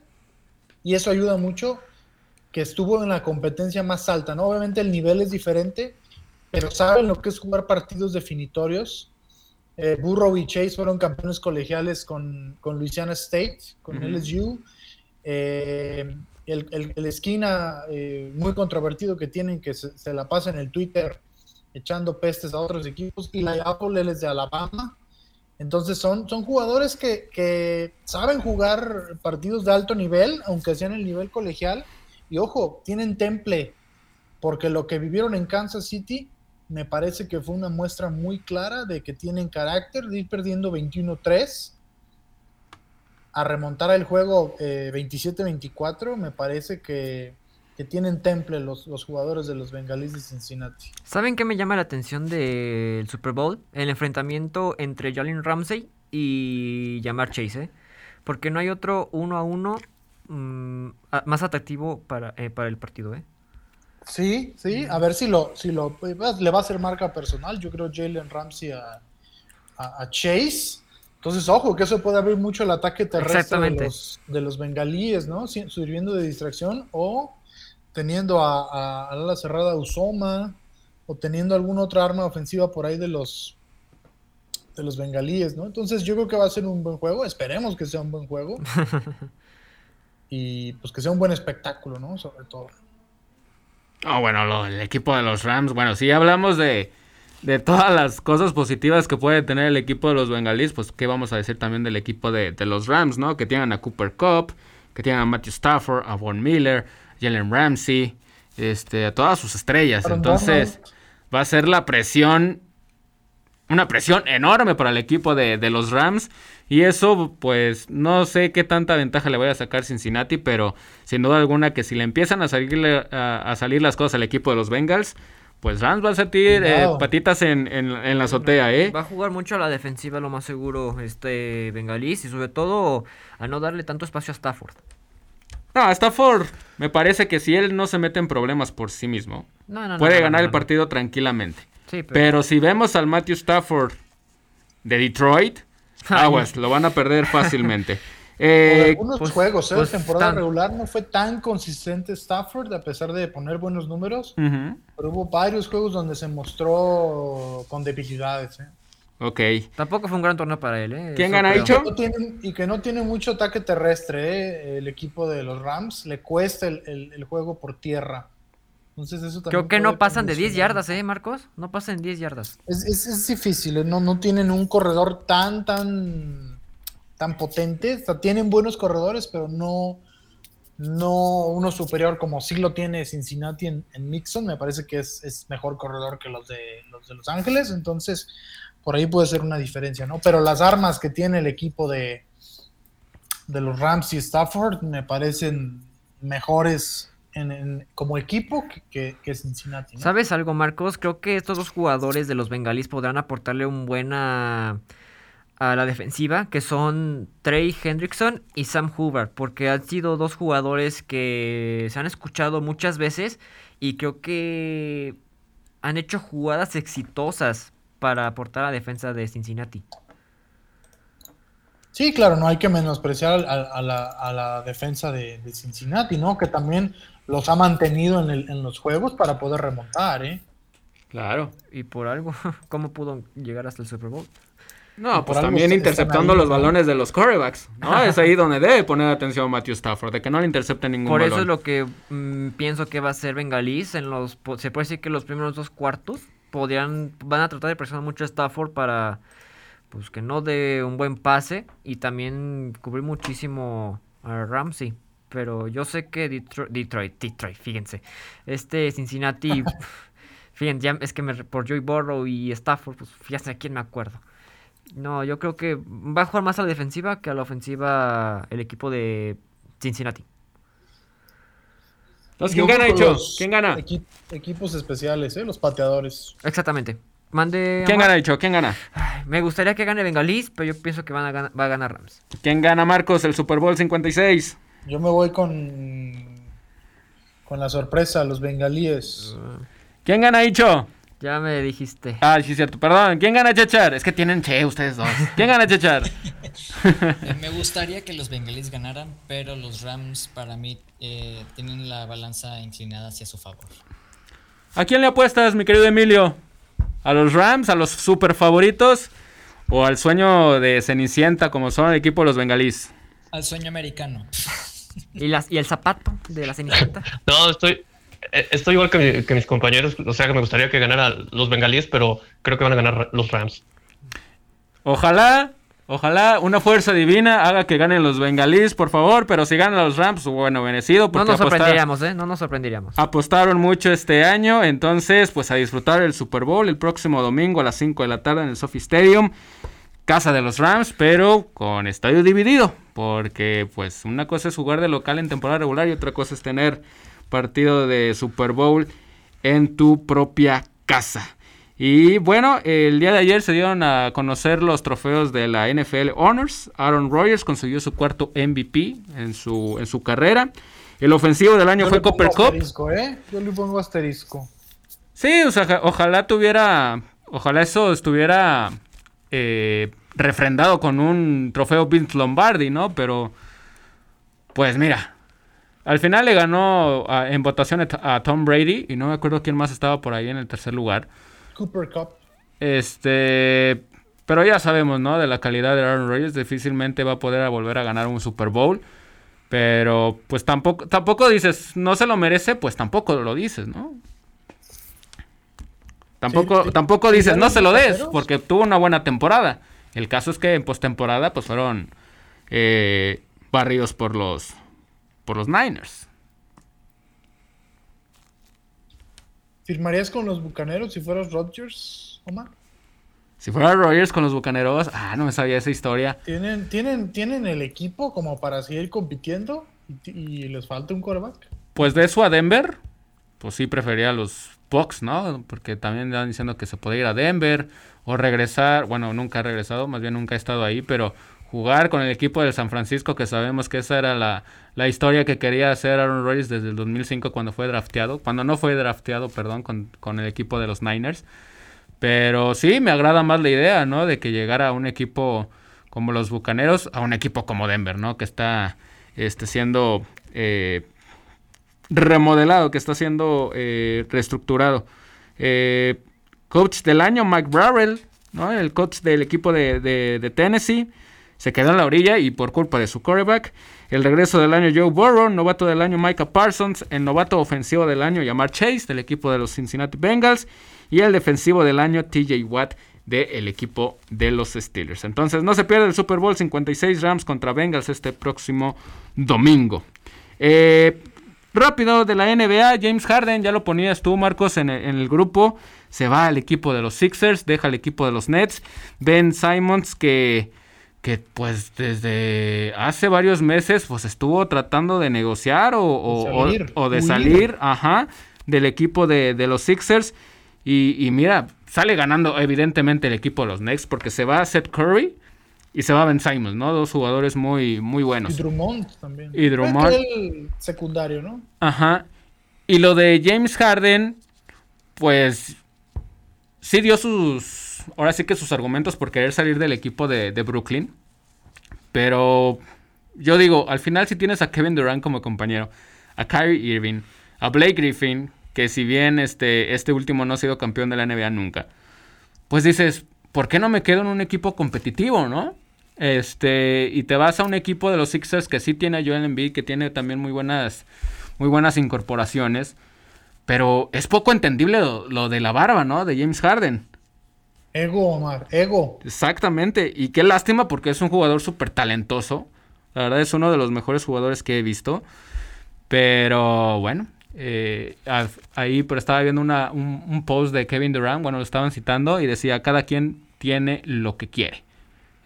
y eso ayuda mucho que estuvo en la competencia más alta, ¿no? Obviamente el nivel es diferente, pero saben lo que es jugar partidos definitorios. Eh, Burrow y Chase fueron campeones colegiales con, con Louisiana State, con LSU. Eh, el, el, esquina eh, muy controvertido que tienen, que se, la pasa en el Twitter echando pestes a otros equipos, y la Apple, él es de Alabama. Entonces son, son jugadores que, saben jugar partidos de alto nivel, aunque sean el nivel colegial. Y ojo, tienen temple, porque lo que vivieron en Kansas City me parece que fue una muestra muy clara de que tienen carácter de ir perdiendo 21-3 a remontar el juego 27-24. Eh, me parece que, que tienen temple los, los, jugadores de los Bengalíes de Cincinnati. ¿Saben qué me llama la atención del Super Bowl? El enfrentamiento entre Jalen Ramsey y Jamar Chase, ¿eh? Porque no hay otro uno a uno mm, más atractivo para, eh, para el partido, ¿eh? Sí, sí, a ver si lo, si lo le va a hacer marca personal. Yo creo Jalen Ramsey a, a, Chase. Entonces, ojo, que eso puede abrir mucho el ataque terrestre de los, de los bengalíes, ¿no? Sirviendo de distracción o teniendo a, la cerrada Usoma o teniendo alguna otra arma ofensiva por ahí de los de los bengalíes, ¿no? Entonces yo creo que va a ser un buen juego, esperemos que sea un buen juego [LAUGHS] y pues que sea un buen espectáculo, ¿no? Sobre todo. Oh, bueno, el equipo de los Rams, bueno, si hablamos de, de todas las cosas positivas que puede tener el equipo de los bengalíes, pues qué vamos a decir también del equipo de, de los Rams, ¿no? Que tienen a Cooper Cup, que tienen a Matthew Stafford, a Von Miller, Jalen Ramsey, este, a todas sus estrellas. Entonces, va a ser la presión, una presión enorme para el equipo de, los Rams. Y eso, pues, no sé qué tanta ventaja le voy a sacar Cincinnati, pero sin duda alguna que si le empiezan a salir, a, salir las cosas al equipo de los Bengals, pues Rams va a sentir eh, patitas en, en, la azotea, ¿eh? Va a jugar mucho a la defensiva, lo más seguro, este Bengalís, y sobre todo a no darle tanto espacio a Stafford. No, Stafford, me parece que si él no se mete en problemas por sí mismo, puede ganar el partido tranquilamente. pero... si vemos al Matthew Stafford de Detroit, [LAUGHS] aguas, lo van a perder [LAUGHS] fácilmente. Eh, algunos pues, juegos, ¿eh? Pues, temporada regular no fue tan consistente Stafford, a pesar de poner buenos números. Pero hubo varios juegos donde se mostró con debilidades. ¿eh? Ok. Tampoco fue un gran torneo para él, ¿eh? ¿Quién gana, Icho? y que no tiene mucho ataque terrestre, ¿eh? El equipo de los Rams. Le cuesta el, juego por tierra. Entonces eso también Creo que no pasan de 10 yardas, ¿eh, Marcos? No pasan 10 yardas. Es, es, difícil, ¿eh? no, no tienen un corredor tan, tan, tan potente. O sea, tienen buenos corredores, pero no, no uno superior como sí lo tiene Cincinnati en, en Mixon. Me parece que es, es, mejor corredor que los de, los de Los Ángeles. Entonces por ahí puede ser una diferencia, ¿no? Pero las armas que tiene el equipo de, de los Rams y Stafford me parecen mejores en, como equipo que, que, Cincinnati. ¿Sabes algo, Marcos? Creo que estos dos jugadores de los bengalíes podrán aportarle un buena a la defensiva, que son Trey Hendrickson y Sam Hoover, porque han sido dos jugadores que se han escuchado muchas veces y creo que han hecho jugadas exitosas para aportar a la defensa de Cincinnati. Sí, claro, no hay que menospreciar a, a la, a la, defensa de, de, Cincinnati, ¿no? Que también los ha mantenido en, el, en, los juegos para poder remontar, ¿eh? Claro. Y por algo, [LAUGHS] ¿cómo pudo llegar hasta el Super Bowl? No, pues también interceptando ahí, los balones de los corebacks, ¿no? [LAUGHS] es ahí donde debe poner atención Matthew Stafford, de que no le intercepte ningún Por balón. eso es lo que mmm, pienso que va a ser Bengalís en los... Se puede decir que los primeros dos cuartos podrían, van a tratar de presionar mucho a Stafford para pues que no dé un buen pase y también cubrir muchísimo a Ramsey. Pero yo sé que Detroit, Detroit, Detroit fíjense. Este Cincinnati, [LAUGHS] fíjense, ya es que me, por Joey Burrow y Stafford, pues fíjense a quién me acuerdo. No, yo creo que va a jugar más a la defensiva que a la ofensiva el equipo de Cincinnati. Entonces, ¿quién gana, Hecho? ¿Quién gana? Equi equipos especiales, ¿eh? Los pateadores. Exactamente. Mande. ¿Quién gana, Hecho? ¿Quién gana? Ay, me gustaría que gane Bengalís, pero yo pienso que van a ganar, va a ganar Rams. ¿Quién gana, Marcos, el Super Bowl 56? Yo me voy con. Con la sorpresa, los bengalíes. Uh. ¿Quién gana, Hicho? Ya me dijiste. Ah, sí, cierto. Perdón. ¿Quién gana, Chechar? Es que tienen che ustedes dos. ¿Quién gana, Chechar? [LAUGHS] me gustaría que los bengalíes ganaran, pero los Rams, para mí, eh, tienen la balanza inclinada hacia su favor. ¿A quién le apuestas, mi querido Emilio? ¿A los Rams? ¿A los super favoritos? ¿O al sueño de Cenicienta, como son el equipo de los bengalíes? Al sueño americano. ¿Y, las, ¿Y el zapato de la Cenicienta? [LAUGHS] no, estoy, estoy igual que, mi, que, mis compañeros. O sea, que me gustaría que ganaran los bengalíes, pero creo que van a ganar los Rams. Ojalá, ojalá una fuerza divina haga que ganen los bengalíes, por favor. Pero si ganan los Rams, bueno, bendecido. No nos sorprenderíamos, ¿eh? No nos sorprenderíamos. Apostaron mucho este año. Entonces, pues a disfrutar el Super Bowl el próximo domingo a las 5 de la tarde en el Sophie Stadium. Casa de los Rams, pero con estadio dividido. Porque, pues, una cosa es jugar de local en temporada regular y otra cosa es tener partido de Super Bowl en tu propia casa. Y bueno, el día de ayer se dieron a conocer los trofeos de la NFL Honors. Aaron Rodgers consiguió su cuarto MVP en su, en su carrera. El ofensivo del año Yo fue Copper Cup. asterisco, ¿eh? Yo le pongo asterisco. Sí, o sea, ojalá tuviera, ojalá eso estuviera eh, refrendado con un trofeo Vince Lombardi, ¿no? Pero, pues mira, al final le ganó a- en votación a, Tom Brady y no me acuerdo quién más estaba por ahí en el tercer lugar. Cooper Cup. Este, pero ya sabemos, ¿no? De la calidad de Aaron Rodgers, difícilmente va a poder volver a ganar un Super Bowl. Pero, pues tampoco, tampoco dices, no se lo merece, pues tampoco lo dices, ¿no? Tampoco, sí. tampoco dices, ¿Y no se lo des, porque tuvo una buena temporada. El caso es que en postemporada, pues fueron eh, barridos por los, por los Niners. ¿Firmarías con los bucaneros si fueras Rodgers, Omar? Si fuera Rodgers con los Bucaneros, ah, no me sabía esa historia. ¿Tienen, tienen, ¿Tienen el equipo como para seguir compitiendo y, y les falta un quarterback? Pues de eso a Denver, pues sí prefería a los Bucks, ¿no? Porque también estaban diciendo que se podía ir a Denver o regresar, bueno, nunca ha regresado, más bien nunca ha estado ahí, pero jugar con el equipo de San Francisco, que sabemos que esa era la, la historia que quería hacer Aaron Rodgers desde el 2005 cuando fue drafteado, cuando no fue drafteado, perdón, con, con el equipo de los Niners. Pero sí, me agrada más la idea, ¿no? De que llegara a un equipo como los Bucaneros, a un equipo como Denver, ¿no? Que está este, siendo eh, remodelado, que está siendo eh, reestructurado. Eh, coach del año, Mike Bravel, ¿no? El coach del equipo de- de Tennessee. Se quedó en la orilla y por culpa de su quarterback. El regreso del año Joe Burrow, novato del año Micah Parsons, el novato ofensivo del año Yamar Chase del equipo de los Cincinnati Bengals y el defensivo del año TJ Watt del equipo de los Steelers. Entonces no se pierde el Super Bowl 56 Rams contra Bengals este próximo domingo. Eh, rápido de la NBA, James Harden, ya lo ponías tú Marcos en el, en el grupo, se va al equipo de los Sixers, deja el equipo de los Nets. Ben Simons que que pues desde hace varios meses pues estuvo tratando de negociar o, o- o- salir, o de huir. salir, ajá, del equipo de, de los Sixers. Y, y mira, sale ganando evidentemente el equipo de los Nets porque se va Seth Curry y se va Ben Simons, ¿no? Dos jugadores muy, muy Y buenos. Drummond también. Y Drummond. Aquel secundario, ¿no? Ajá. Y lo de James Harden, pues sí dio sus, ahora sí que sus argumentos por querer salir del equipo de, de Brooklyn. Pero yo digo, al final si tienes a Kevin Durant como compañero, a Kyrie Irving, a Blake Griffin, que si bien este, este último no ha sido campeón de la NBA nunca, pues dices, ¿por qué no me quedo en un equipo competitivo, no? Este, y te vas a un equipo de los Sixers que sí tiene a Joel Embiid, que tiene también muy buenas, muy buenas incorporaciones. Pero es poco entendible lo, de la barba, ¿no? De James Harden. Ego, Omar, ego. Exactamente. Y qué lástima porque es un jugador súper talentoso. La verdad es uno de los mejores jugadores que he visto. Pero bueno, eh, ahí pero estaba viendo una, un, post de Kevin Durant, bueno, lo estaban citando y decía, cada quien tiene lo que quiere.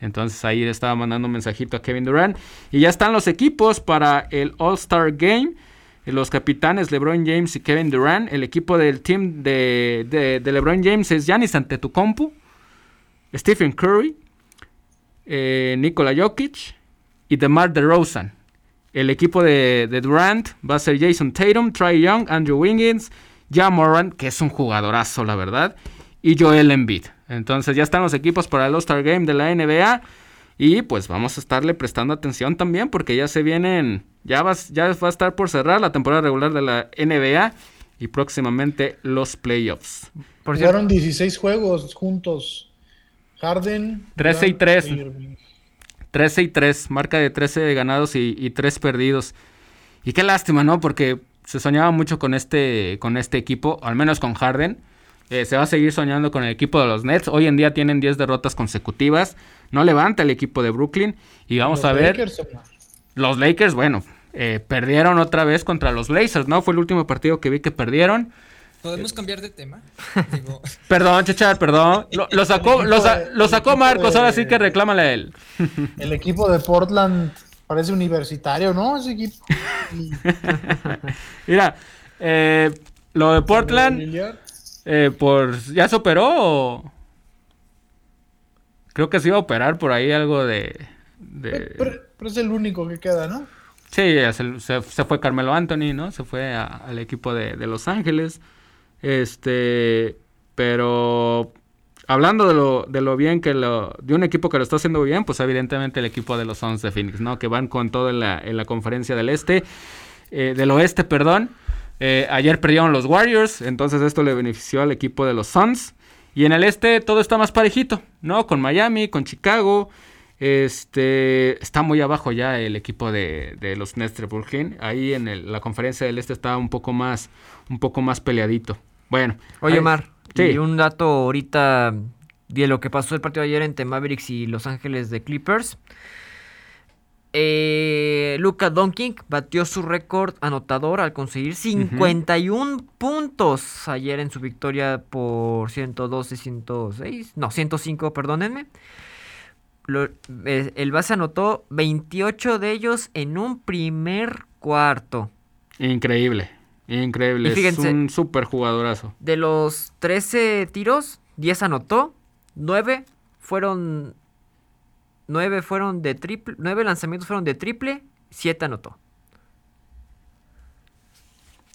Entonces ahí estaba mandando un mensajito a Kevin Durant. Y ya están los equipos para el All-Star Game. Los capitanes LeBron James y Kevin Durant. El equipo del team de, LeBron James es Giannis Antetokounmpo, Stephen Curry, eh, Nikola Jokic y DeMar DeRozan. El equipo de, Durant va a ser Jason Tatum, Trey Young, Andrew Wiggins, Ja Moran, que es un jugadorazo, la verdad, y Joel Embiid. Entonces ya están los equipos para el All-Star Game de la NBA. Y pues vamos a estarle prestando atención también porque ya se vienen, ya va, ya va a estar por cerrar la temporada regular de la NBA y próximamente los playoffs. Por Jugaron 16 juegos juntos. Harden. 13 y 3. 13 y 3, marca de 13 ganados y, y 3 perdidos. Y qué lástima, ¿no? Porque se soñaba mucho con este, con este equipo, al menos con Harden. Eh, se va a seguir soñando con el equipo de los Nets. Hoy en día tienen 10 derrotas consecutivas. No levanta el equipo de Brooklyn. Y vamos a ver. los Lakers, bueno, eh, perdieron otra vez contra los Blazers, ¿no? Fue el último partido que vi que perdieron. ¿Podemos cambiar de tema? [LAUGHS] perdón, Chechar, perdón. [LAUGHS] Lo, sacó, lo, sacó Marcos, ahora sí que reclámale a él. [LAUGHS] el equipo de Portland parece universitario, ¿no? Ese equipo. Mira, eh, lo de Portland eh, por, ¿Ya se operó o...? Creo que se iba a operar por ahí algo de... Pero, es el único que queda, ¿no? Sí, se, fue Carmelo Anthony, ¿no? Se fue al equipo de, Los Ángeles. Este... Pero... Hablando de lo, de lo bien que lo... De un equipo que lo está haciendo bien, pues evidentemente el equipo de los Suns de Phoenix, ¿no? Que van con todo en la, en la conferencia del este... Eh, del oeste, perdón. Eh, ayer perdieron los Warriors, entonces esto le benefició al equipo de los Suns. Y en el este todo está más parejito, ¿no? Con Miami, con Chicago. Este está muy abajo ya el equipo de, los Nets de. Ahí en la conferencia del este está un poco más, un poco más peleadito. Bueno. Oye, Mar, y un dato ahorita de lo que pasó el partido ayer entre Mavericks y Los Ángeles de Clippers. Eh, Luca Doncic batió su récord anotador al conseguir 51 puntos ayer en su victoria por 112, 106, no, 105, perdónenme. Eh, el base anotó 28 de ellos en un primer cuarto. Increíble, increíble. es un super jugadorazo. De los 13 tiros, 10 anotó, 9 fueron 9 fueron de triple, 9 lanzamientos fueron de triple, 7 anotó.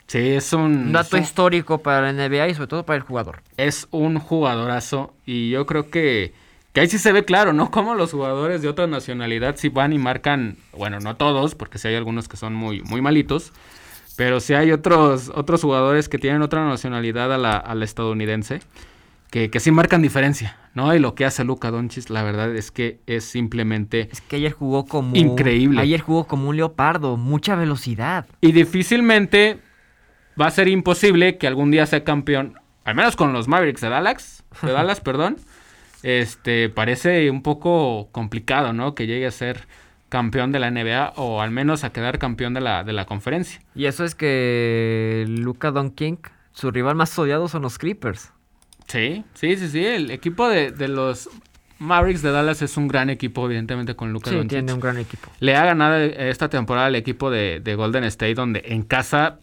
Sí, es un... dato histórico para la NBA y sobre todo para el jugador. Es un jugadorazo y yo creo que, que ahí sí se ve claro, ¿no? Como los jugadores de otra nacionalidad sí van y marcan, bueno, no todos, porque sí hay algunos que son muy, muy malitos, pero sí hay otros, otros jugadores que tienen otra nacionalidad a la, a la estadounidense que, que sí marcan diferencia, ¿no? Y lo que hace Luca Doncic, la verdad es que es simplemente es que ayer jugó como increíble. Ayer jugó como un leopardo, mucha velocidad. Y difícilmente va a ser imposible que algún día sea campeón, al menos con los Mavericks de Dallas, de [LAUGHS] Dallas, perdón. Este, parece un poco complicado, ¿no? Que llegue a ser campeón de la NBA o al menos a quedar campeón de la, de la conferencia. Y eso es que Luca Doncic, su rival más odiado son los Clippers. Sí, sí, sí, sí. El equipo de, los Mavericks de Dallas es un gran equipo, evidentemente, con Luka Sí, tiene un gran equipo. Le ha ganado esta temporada el equipo de, Golden State, donde en casa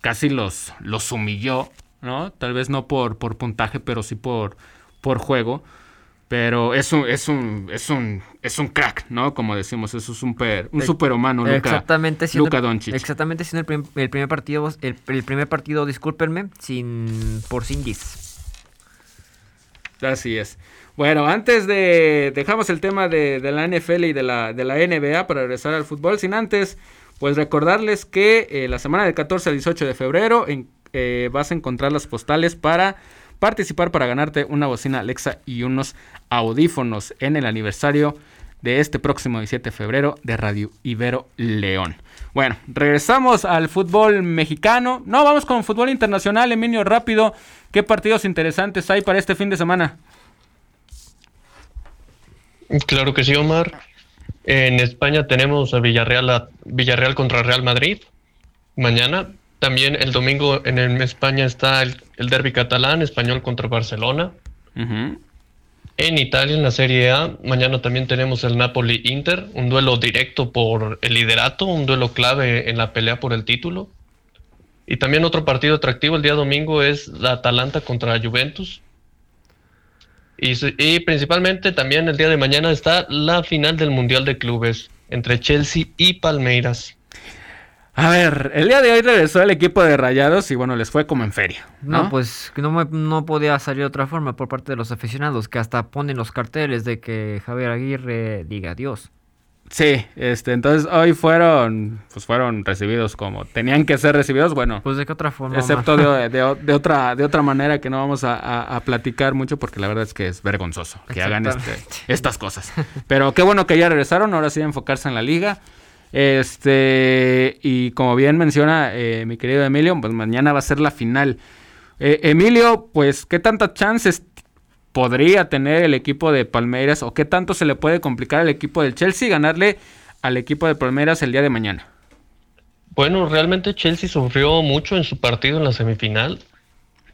casi los, los humilló, ¿no? Tal vez no por, por puntaje, pero sí por, por juego. Pero es un, es un, es un, es un crack, ¿no? Como decimos, es un super, un superhumano, Luka, exactamente Luka Doncic. Exactamente siendo el, el, primer partido, el, primer partido, discúlpenme, sin por Singis. Así es. Bueno, antes de. Dejamos el tema de, la NFL y de la, de la NBA para regresar al fútbol. Sin antes, pues recordarles que eh, la semana del 14 al 18 de febrero eh, vas a encontrar las postales para participar para ganarte una bocina Alexa y unos audífonos en el aniversario de este próximo 17 de febrero de Radio Ibero León. Bueno, regresamos al fútbol mexicano. No, vamos con fútbol internacional, Emilio, rápido. ¿Qué partidos interesantes hay para este fin de semana? Claro que sí, Omar. En España tenemos a Villarreal, a Villarreal contra Real Madrid mañana. También el domingo en España está el, derby catalán, español contra Barcelona. En Italia, en la Serie A, mañana también tenemos el Napoli-Inter, un duelo directo por el liderato, un duelo clave en la pelea por el título. Y también otro partido atractivo el día domingo es la Atalanta contra Juventus. Y, y, principalmente también el día de mañana está la final del Mundial de Clubes entre Chelsea y Palmeiras. A ver, el día de hoy regresó el equipo de Rayados y bueno, les fue como en feria. No, pues no, no podía salir de otra forma por parte de los aficionados que hasta ponen los carteles de que Javier Aguirre diga adiós. Sí, este, entonces hoy fueron, pues fueron recibidos como tenían que ser recibidos, bueno. Pues de qué otra forma. Excepto de, otra, de otra manera que no vamos a, platicar mucho porque la verdad es que es vergonzoso que hagan este, estas cosas. Pero qué bueno que ya regresaron, ahora sí a enfocarse en la liga. Este, y como bien menciona eh, mi querido Emilio, pues mañana va a ser la final. Eh, Emilio, pues, ¿qué tantas chances podría tener el equipo de Palmeiras o qué tanto se le puede complicar al equipo del Chelsea ganarle al equipo de Palmeiras el día de mañana? Bueno, realmente Chelsea sufrió mucho en su partido en la semifinal.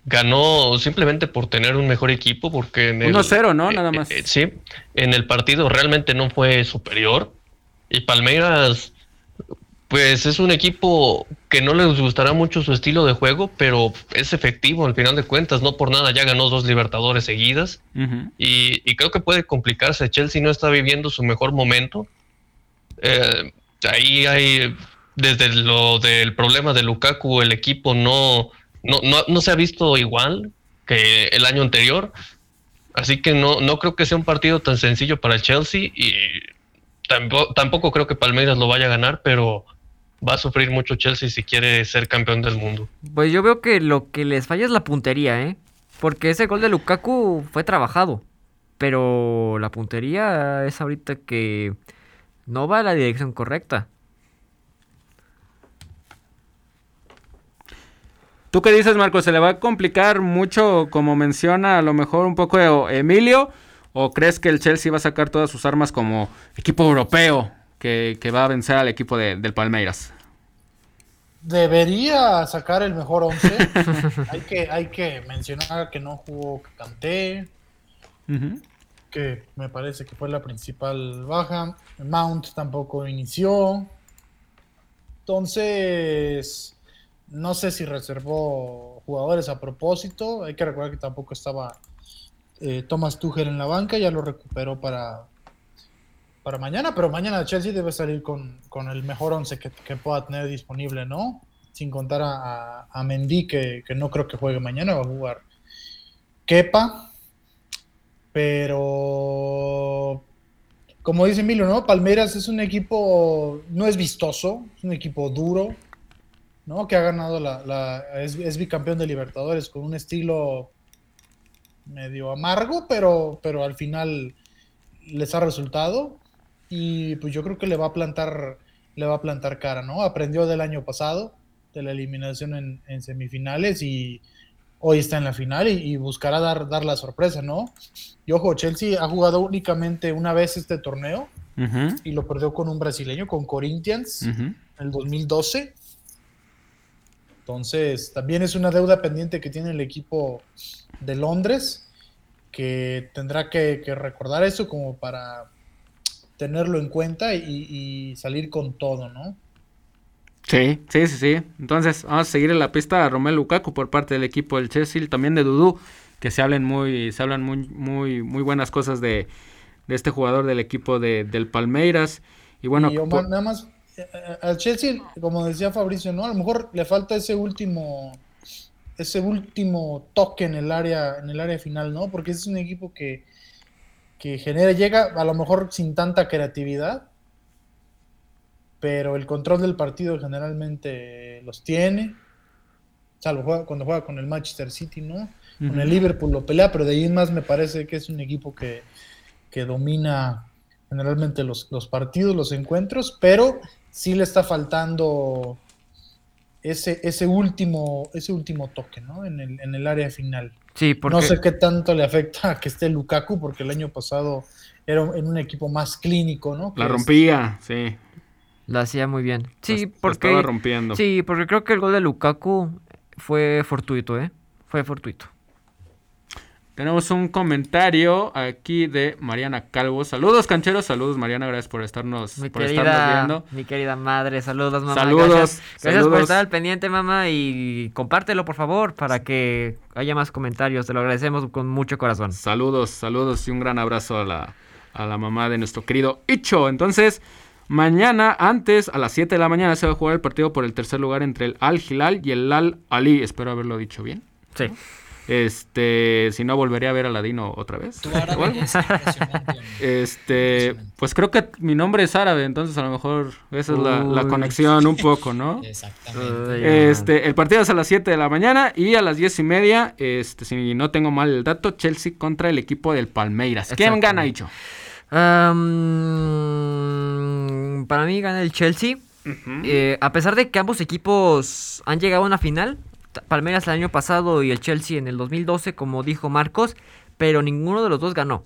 Ganó simplemente por tener un mejor equipo, porque en 1-0, ¿no? Nada eh, más. sí, en el partido realmente no fue superior y Palmeiras, pues es un equipo que no les gustará mucho su estilo de juego, pero es efectivo al final de cuentas. No por nada ya ganó dos Libertadores seguidas. y, creo que puede complicarse. Chelsea no está viviendo su mejor momento. Eh, ahí hay, desde lo del problema de Lukaku, el equipo no, no, no, se ha visto igual que el año anterior. Así que no, no creo que sea un partido tan sencillo para Chelsea y tampoco, creo que Palmeiras lo vaya a ganar, pero va a sufrir mucho Chelsea si quiere ser campeón del mundo. Pues yo veo que lo que les falla es la puntería, ¿eh? Porque ese gol de Lukaku fue trabajado. Pero la puntería es ahorita que no va a la dirección correcta. ¿Tú qué dices, Marco? ¿Se le va a complicar mucho, como menciona a lo mejor un poco Emilio? ¿O crees que el Chelsea va a sacar todas sus armas como equipo europeo que, va a vencer al equipo del Palmeiras? Debería sacar el mejor once. [LAUGHS] hay, que, hay que mencionar que no jugó Canté, que me parece que fue la principal baja. Mount tampoco inició. Entonces, no sé si reservó jugadores a propósito. Hay que recordar que tampoco estaba eh, Thomas Tuchel en la banca, ya lo recuperó para, para mañana, pero mañana Chelsea debe salir con, el mejor once que, pueda tener disponible, ¿no? Sin contar a, a Mendy, que, no creo que juegue mañana, va a jugar Kepa, pero como dice Emilio, ¿no? Palmeiras es un equipo, no es vistoso, es un equipo duro, ¿no? Que ha ganado la, es, es, bicampeón de Libertadores con un estilo medio amargo, pero, pero al final les ha resultado. Y pues yo creo que le va a plantar, le va a plantar cara, ¿no? Aprendió del año pasado, de la eliminación en, semifinales, y hoy está en la final y, buscará dar, dar la sorpresa, ¿no? Y ojo, Chelsea ha jugado únicamente una vez este torneo y lo perdió con un brasileño, con Corinthians, en el 2012. Entonces, también es una deuda pendiente que tiene el equipo de Londres, que tendrá que, recordar eso como para tenerlo en cuenta y, salir con todo, ¿no? Sí, sí, sí, sí. Entonces, vamos a seguir en la pista a Romelu Lukaku por parte del equipo del Chelsea, también de Dudu, que se hablan muy, se hablan muy, muy, muy buenas cosas de, este jugador del equipo de, del Palmeiras. Y bueno, nada más, eh, eh, al Chelsea, como decía Fabricio, ¿no? A lo mejor le falta ese último ese último toque en el área, en el área final, ¿no? Porque es un equipo que, que genera, llega a lo mejor sin tanta creatividad, pero el control del partido generalmente los tiene, salvo cuando juega con el Manchester City, ¿no? Con el Liverpool lo pelea, pero de ahí en más me parece que es un equipo que, que domina generalmente los, los, partidos, los encuentros, pero sí le está faltando ese, ese, último, ese último toque, ¿no? En el, en el área final. Sí, porque... No sé qué tanto le afecta que esté Lukaku, porque el año pasado era en un equipo más clínico, ¿no? La rompía, sí. La hacía muy bien. Sí, La porque... estaba rompiendo. Sí, porque creo que el gol de Lukaku fue fortuito, ¿eh? Fue fortuito. Tenemos un comentario aquí de Mariana Calvo. Saludos, cancheros. Saludos, Mariana. Gracias por estarnos, Mi por querida, estarnos viendo. mi querida madre, saludos, mamá. Saludos, Gracias, gracias por estar al pendiente, mamá, y compártelo, por favor, para que haya más comentarios. Te lo agradecemos con mucho corazón. Saludos, saludos y un gran abrazo a la, a la mamá de nuestro querido Icho. Entonces, mañana, antes, a las 7 de la mañana, se va a jugar el partido por el tercer lugar entre el Al Hilal y el Al Ali. Espero haberlo dicho bien. Sí. Este, si no, volveré a ver a Ladino otra vez. Tu árabe es impresionante. Este, Impresionante. pues creo que mi nombre es árabe, entonces a lo mejor esa es la, conexión un poco, ¿no? [LAUGHS] Exactamente. Este, el partido es a las 7 de la mañana y a las 10 y media, este, si no tengo mal el dato, Chelsea contra el equipo del Palmeiras. ¿Quién gana, Icho? Am, para mí gana el Chelsea. Eh, a pesar de que ambos equipos han llegado a una final, Palmeiras el año pasado y el Chelsea en el 2012, como dijo Marcos, pero ninguno de los dos ganó.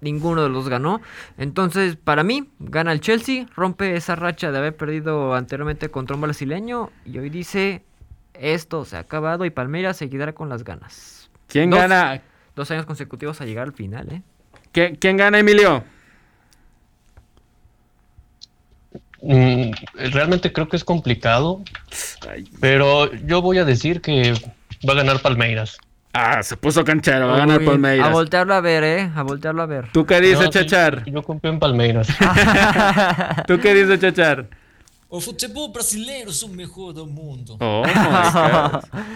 Ninguno de los dos ganó. Entonces, para mí, gana el Chelsea, rompe esa racha de haber perdido anteriormente contra un brasileño y hoy dice, esto se ha acabado y Palmeiras seguirá con las ganas. ¿Quién Dos. gana? Dos años consecutivos a llegar al final, ¿eh? ¿Quién, quién gana, Emilio? Mm, realmente creo que es complicado, pero yo voy a decir que va a ganar Palmeiras. Ah, se puso canchero, va a ganar Uy, Palmeiras. A voltearlo a ver, ¿eh? A voltearlo a ver. ¿Tú qué dices, No, sí, Chachar? Yo confío en Palmeiras. [LAUGHS] [LAUGHS] ¿Tú qué dices, Chachar? O futebol brasileiro es o mejor do mundo. Oh.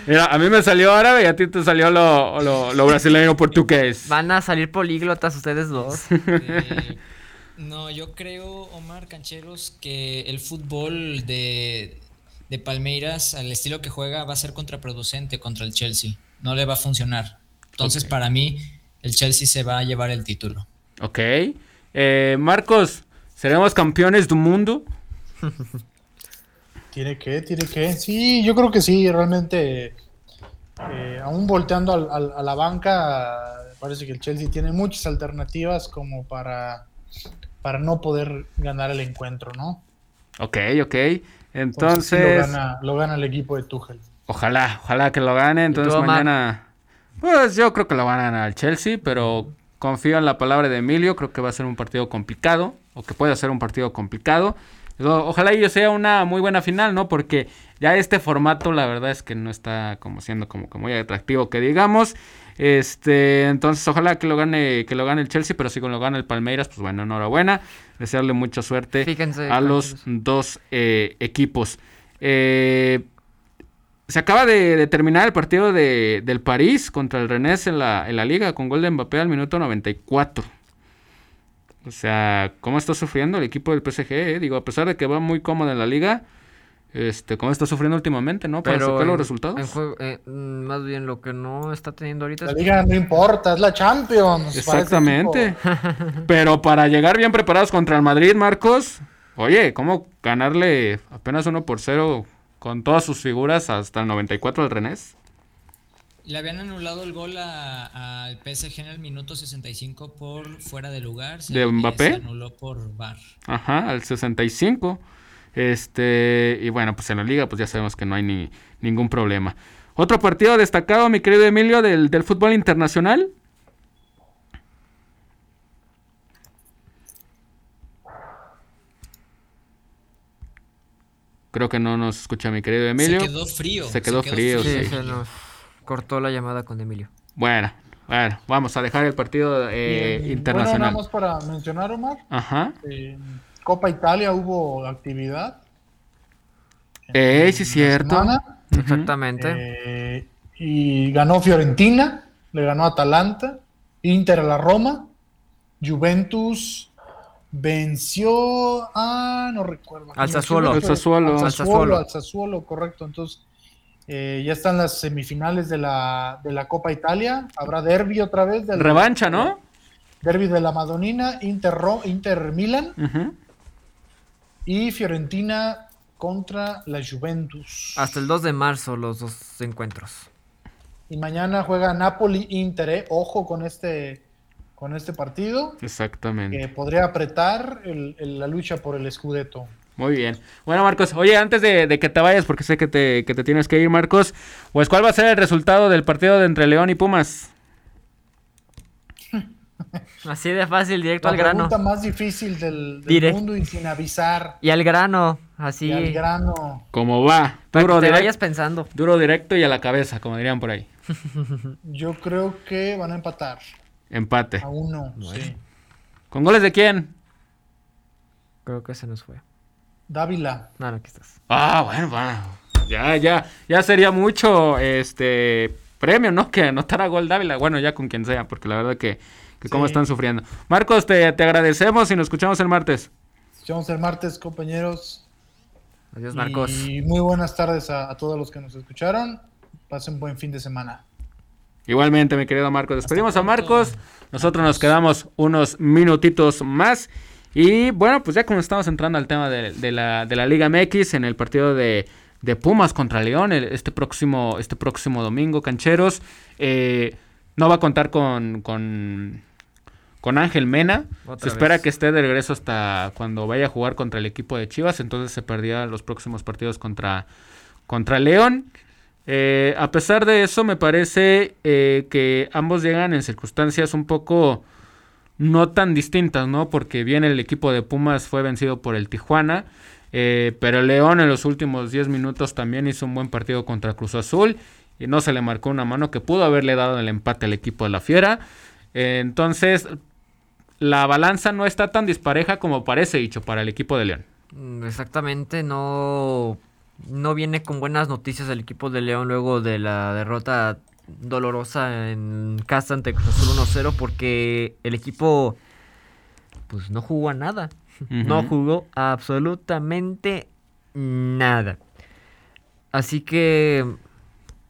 Mira, a mí me salió árabe y a ti te salió lo, lo, lo brasileño portugués. Van a salir políglotas ustedes dos. [LAUGHS] Eh, no, yo creo, Omar Cancheros, que el fútbol de, de Palmeiras, al estilo que juega, va a ser contraproducente contra el Chelsea. No le va a funcionar. Entonces, para mí, el Chelsea se va a llevar el título. Ok. Eh, Marcos, ¿seremos campeones del mundo? [LAUGHS] Tiene que, tiene que. Sí, yo creo que sí, realmente. eh, aún volteando al- al- a la banca, parece que el Chelsea tiene muchas alternativas como para, para no poder ganar el encuentro, ¿no? Ok, ok. sí Entonces, lo, gana, lo gana el equipo de Tuchel. ojalá, ojalá que lo gane. Entonces tú, mañana, pues yo creo que lo van a ganar al Chelsea, pero confío en la palabra de Emilio. Creo que va a ser un partido complicado, o que puede ser un partido complicado. Ojalá y sea una muy buena final, ¿no? Porque ya este formato, la verdad es que no está como siendo como que muy atractivo que digamos. Este, entonces ojalá que lo gane, que lo gane el Chelsea, pero si lo gana el Palmeiras, pues bueno, enhorabuena. Desearle mucha suerte Fíjense, a los dos eh, equipos. Eh, se acaba de, de terminar el partido de, del París contra el Rennes en la, en la liga con gol de Mbappé al minuto 94. O sea, ¿cómo está sufriendo el equipo del PSG? eh? Digo, a pesar de que va muy cómodo en la liga, este, ¿cómo está sufriendo últimamente, no? Para sacar los en- resultados. en juego- eh, mm, más bien lo que no está teniendo ahorita La es liga no importa, es la Champions. Exactamente. [LAUGHS] Pero para llegar bien preparados contra el Madrid, Marcos, oye, ¿cómo ganarle apenas 1 por 0 con todas sus figuras hasta el 94 al Renés? Le habían anulado el gol a- al PSG en el minuto 65 por fuera de lugar. Se- ¿De Mbappé? Se anuló por VAR. Ajá, al 65. Este, y bueno, pues en la liga pues ya sabemos que no hay ni, ningún problema. Otro partido destacado, mi querido Emilio, del, del fútbol internacional. Creo que no nos escucha mi querido Emilio. Se quedó frío. Se quedó frío, Sí, sí. se nos cortó la llamada con Emilio. Bueno, bueno, vamos a dejar el partido eh, Y, internacional. Bueno, nada más para mencionar, Omar. Ajá. En Copa Italia hubo actividad. Eh, sí, la cierto. semana. Exactamente. eh, Y ganó Fiorentina, le ganó Atalanta, Inter a la Roma, Juventus venció a, no recuerdo. Al Sassuolo. Al Sassuolo. Al Sassuolo, al Sassuolo, correcto. Entonces, eh, ya están las semifinales de la, de la Copa Italia. Habrá derby otra vez. Del, Revancha, ¿no? Derby de la Madonina, Inter, Inter Milan Ujú. Y Fiorentina contra la Juventus. Hasta el 2 de marzo los dos encuentros. Y mañana juega Napoli Inter, ¿eh? ojo con este, con este partido, Exactamente. que podría apretar el- el- la lucha por el Scudetto. Muy bien. Bueno, Marcos, oye, antes de, de que te vayas, porque sé que te, que te tienes que ir, Marcos, pues ¿cuál va a ser el resultado del partido de entre León y Pumas? [LAUGHS] Así de fácil, directo La al grano. pregunta más difícil del, mundo y sin avisar. Y al grano, así. Y al grano. ¿Cómo va? Para Duro, que te direct- vayas pensando. duro directo y a la cabeza, como dirían por ahí. [LAUGHS] Yo creo que van a empatar Empate. a uno. sí. ¿Con goles de quién? Creo que se nos fue. Dávila. No, no, aquí estás. Ah, bueno, bueno. Ya, ya, ya sería mucho este premio, ¿no? Que anotara gol Dávila. Bueno, ya con quien sea, porque la verdad que, que cómo están sufriendo. Marcos, te, te agradecemos y nos escuchamos el martes. Nos vemos el martes, compañeros. Adiós, Marcos. Y muy buenas tardes a, a todos los que nos escucharon. Pasen buen fin de semana. Igualmente, mi querido Marcos. Despedimos a Marcos. Nosotros nos quedamos unos minutitos más. Y bueno, pues ya como estamos entrando al tema de, de la, de la Liga MX en el partido de, de Pumas contra León el- este próximo, este próximo domingo, cancheros. eh, no va a contar con, con, con Ángel Mena. Otra se espera que esté de regreso hasta cuando vaya a jugar contra el equipo de Chivas. Entonces se perdía los próximos partidos contra, contra León. Eh, a pesar de eso, me parece eh, que ambos llegan en circunstancias un poco no tan distintas, ¿no? Porque bien el equipo de Pumas fue vencido por el Tijuana, eh, pero León en los últimos 10 minutos también hizo un buen partido contra Cruz Azul y no se le marcó una mano que pudo haberle dado el empate al equipo de la Fiera. Eh, entonces, la balanza no está tan dispareja como parece dicho para el equipo de León. Mm, Exactamente, no, no viene con buenas noticias el equipo de León luego de la derrota dolorosa en casa ante Cruz Azul 1-0 porque el equipo pues no jugó a nada. No jugó absolutamente nada. Así que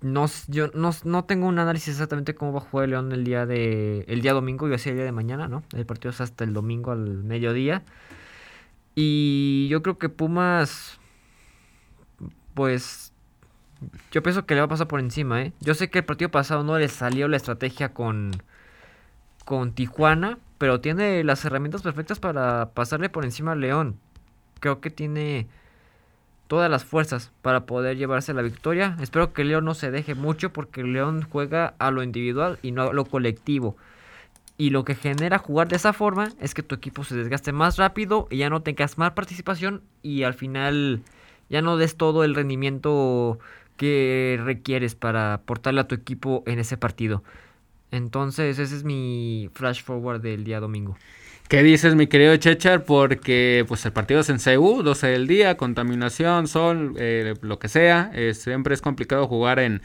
no, yo no, no tengo un análisis exactamente cómo va a jugar el León el día de el día domingo, yo decía el día de mañana, ¿no? El partido es hasta el domingo al mediodía. Y yo creo que Pumas pues yo pienso que le va a pasar por encima, ¿eh? Yo sé que el partido pasado no le salió la estrategia con con Tijuana, pero tiene las herramientas perfectas para pasarle por encima al León. Creo que tiene todas las fuerzas para poder llevarse la victoria. Espero que León no se deje mucho porque León juega a lo individual y no a lo colectivo. Y lo que genera jugar de esa forma es que tu equipo se desgaste más rápido y ya no tengas más participación y al final ya no des todo el rendimiento que requieres para aportarle a tu equipo en ese partido. Entonces ese es mi flash forward del día domingo. ¿Qué dices, mi querido Chechar? Porque pues el partido es en CU, 12 del día, contaminación, sol, eh, lo que sea. eh, siempre es complicado jugar en,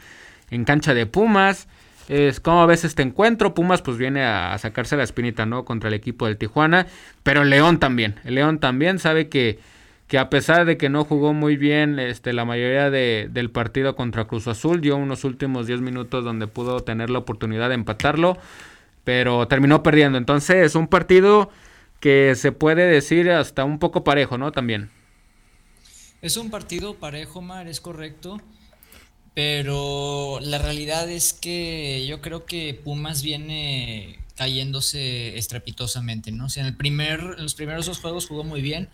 en cancha de Pumas. Es como ves este encuentro. Pumas pues viene a, sacarse la espinita, ¿no? Contra el equipo del Tijuana. Pero León también. El León también sabe que, que a pesar de que no jugó muy bien este, la mayoría de- del partido contra Cruz Azul, dio unos últimos 10 minutos donde pudo tener la oportunidad de empatarlo pero terminó perdiendo. Entonces, es un partido que se puede decir hasta un poco parejo, ¿no? También. Es un partido parejo, Mar, es correcto. Pero la realidad es que yo creo que Pumas viene cayéndose estrepitosamente, ¿no? O sea, en el primer, en los primeros dos juegos jugó muy bien.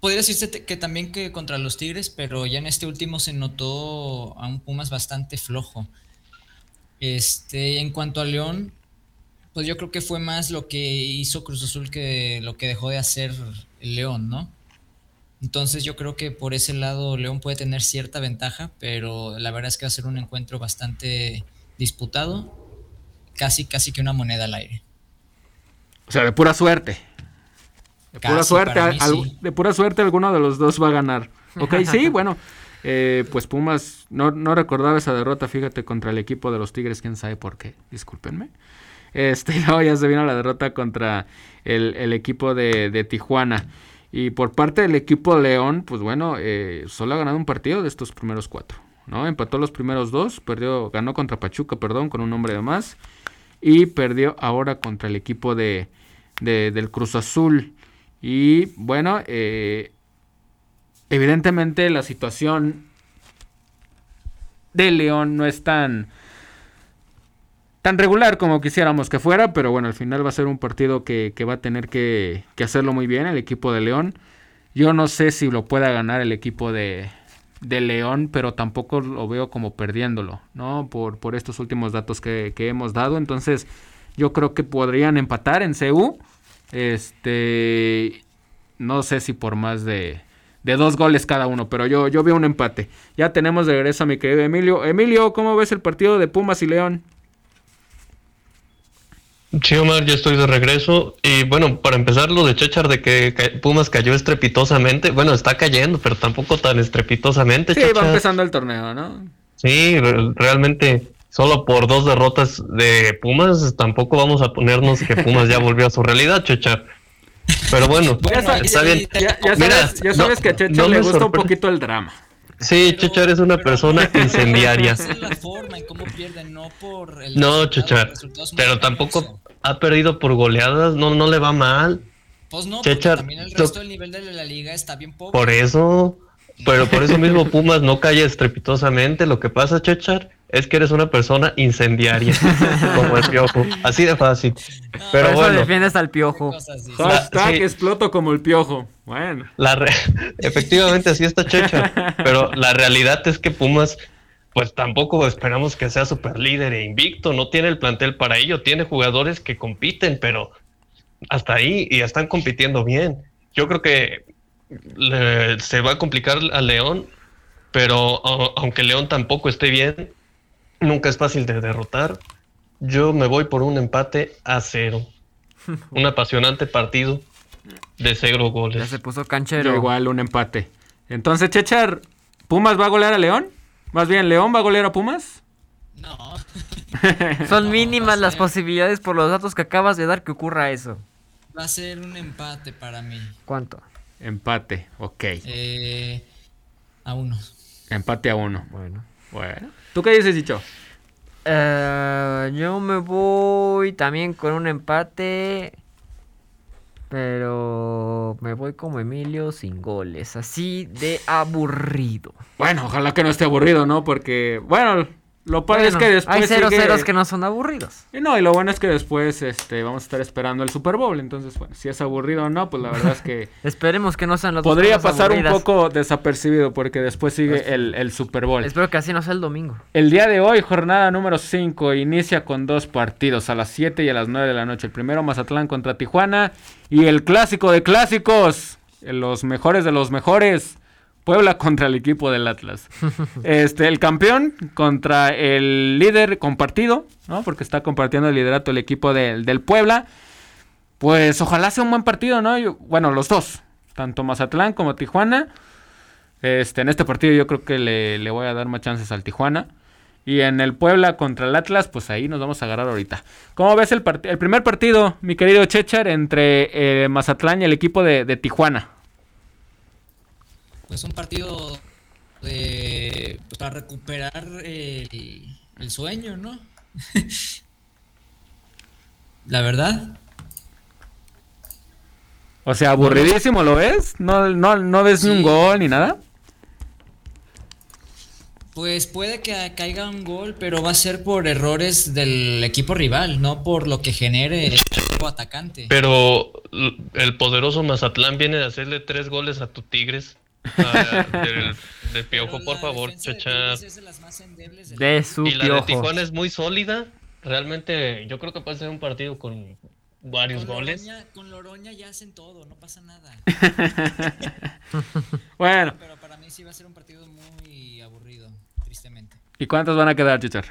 Podría decirse que también que contra los Tigres, pero ya en este último se notó a un Pumas bastante flojo. Este, en cuanto a León, pues yo creo que fue más lo que hizo Cruz Azul que lo que dejó de hacer el León, ¿no? Entonces yo creo que por ese lado León puede tener cierta ventaja, pero la verdad es que va a ser un encuentro bastante disputado, casi casi que una moneda al aire. O sea, de pura suerte. De pura suerte, para mí al- sí. de pura suerte alguno de los dos va a ganar. Ok, sí, [LAUGHS] bueno. Eh, pues Pumas, no, no recordaba esa derrota, fíjate, contra el equipo de los Tigres, quién sabe por qué, discúlpenme. Este, [LAUGHS] luego ya se vino la derrota contra el, equipo de, Tijuana. Y por parte del equipo León, pues bueno, eh, solo ha ganado un partido de estos primeros cuatro. ¿no? Empató los primeros dos, perdió, ganó contra Pachuca, perdón, con un hombre de más. Y perdió ahora contra el equipo de, del Cruz Azul. Y bueno, eh, evidentemente la situación de León no es tan tan regular como quisiéramos que fuera, pero bueno, al final va a ser un partido que, va a tener que, hacerlo muy bien el equipo de León. Yo no sé si lo pueda ganar el equipo de, León, pero tampoco lo veo como perdiéndolo, ¿no? Por, estos últimos datos que, hemos dado. Entonces, yo creo que podrían empatar en CU. Este, no sé si por más de, de dos goles cada uno, pero yo, yo veo un empate. Ya tenemos de regreso a mi querido Emilio. Emilio, ¿cómo ves el partido de Pumas y León? Sí, Omar, ya estoy de regreso. Y bueno, para empezar, lo de Chechar de que Pumas cayó estrepitosamente. Bueno, está cayendo, pero tampoco tan estrepitosamente. Sí, va empezando el torneo, ¿no? Sí, realmente solo por dos derrotas de Pumas, tampoco vamos a ponernos que Pumas ya volvió a su realidad, Chechar. Pero bueno, está bien. Ya, sabes, que a Chechar le gusta un poquito el drama. Sí, Chechar es una persona incendiaria. no, Chechar, pero tampoco ha perdido por goleadas, no, no le va mal. Pues no, Chechar, también el resto del nivel de la liga está bien poco. Por eso, pero por eso mismo Pumas no cae estrepitosamente. Lo que pasa, Chechar, es que eres una persona incendiaria, [LAUGHS] como el piojo. Así de fácil. pero por bueno. defiendes al piojo. Hashtag exploto como el piojo. Bueno. La [LAUGHS] Efectivamente, así está Chechar. Pero la realidad es que Pumas, pues tampoco esperamos que sea super líder e invicto. No tiene el plantel para ello. Tiene jugadores que compiten, pero hasta ahí y están compitiendo bien. Yo creo que se va a complicar al León, pero aunque León tampoco esté bien, Nunca es fácil de derrotar. Yo me voy por un empate a cero. [LAUGHS] un apasionante partido de cero goles. Ya se puso canchero. igual un empate. Entonces, Chechar, ¿Pumas va a golear a León? Más bien, ¿León va a golear a Pumas? No. [LAUGHS] Son mínimas las posibilidades por los datos que acabas de dar que ocurra eso. Va a ser un empate para mí. ¿Cuánto? Empate, ok. Eh, a uno. Empate a uno. Bueno. Bueno. ¿Tú qué dices, Dicho? Eh, yo me voy también con un empate. Pero me voy como Emilio sin goles. Así de aburrido. Bueno, ojalá que no esté aburrido, ¿no? Porque, bueno, lo padre es que después. Hay cero ceros que no son aburridos. Y no, y lo bueno es que después este, vamos a estar esperando el Super Bowl. Entonces, bueno, si es aburrido o no, pues la verdad es que. [LAUGHS] Esperemos que no sean las Podría pasar un poco desapercibido porque después sigue pues, el, el, Super Bowl. Espero que así no sea el domingo. El día de hoy, jornada número 5, inicia con dos partidos a las 7 y a las 9 de la noche. El primero, Mazatlán contra Tijuana. Y el clásico de clásicos, los mejores de los mejores. Puebla contra el equipo del Atlas. [LAUGHS] Este, el campeón contra el líder compartido, ¿no? Porque está compartiendo el liderato el equipo del Puebla. Pues ojalá sea un buen partido, ¿no? bueno, los dos, tanto Mazatlán como Tijuana. Este, en este partido yo creo que le, voy a dar más chances al Tijuana. Y en el Puebla contra el Atlas, pues ahí nos vamos a agarrar ahorita. ¿Cómo ves el, el primer partido, mi querido Chechar, entre eh, Mazatlán y el equipo de Tijuana? Pues un partido de, pues, para recuperar el, sueño, ¿no? [LAUGHS] La verdad. O sea, aburridísimo, ¿lo ves? ¿No, no, ves ni un gol ni nada? Pues puede que caiga un gol, pero va a ser por errores del equipo rival, no por lo que genere el equipo atacante. Pero el poderoso Mazatlán viene de hacerle tres goles a tu Tigres. Ah, del, piojo, por favor, chacha. De, su y la de Tijuana es muy sólida. Realmente, yo creo que puede ser un partido con varios goles. con Loroña ya hacen todo, no pasa nada. [LAUGHS] bueno. Pero para mí sí va a ser un partido muy aburrido, tristemente. ¿Y cuántos van a quedar, Chichar?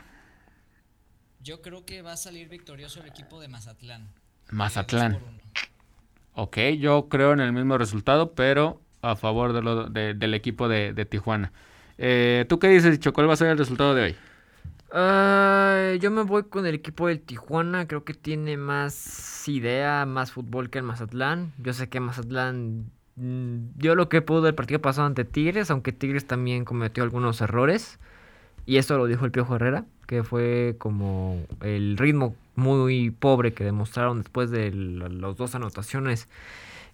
Yo creo que va a salir victorioso el equipo de Mazatlán. Mazatlán. Ok, yo creo en el mismo resultado, pero a favor de lo, del equipo de, Tijuana. Eh, ¿Tú qué dices, Dicho? ¿Cuál va a ser el resultado de hoy? Ah, yo me voy con el equipo del Tijuana. Creo que tiene más idea, más fútbol que el Mazatlán. Yo sé que Mazatlán mm, dio lo que pudo el partido pasado ante Tigres, aunque Tigres también cometió algunos errores. Y eso lo dijo el Piojo Herrera, que fue como el ritmo muy pobre que demostraron después de las dos anotaciones.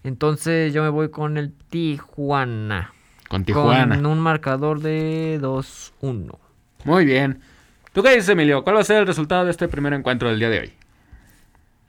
Entonces yo me voy con el Tijuana. Con Tijuana. Con un marcador de 2-1. Muy bien. ¿Tú qué dices, Emilio? ¿Cuál va a ser el resultado de este primer encuentro del día de hoy?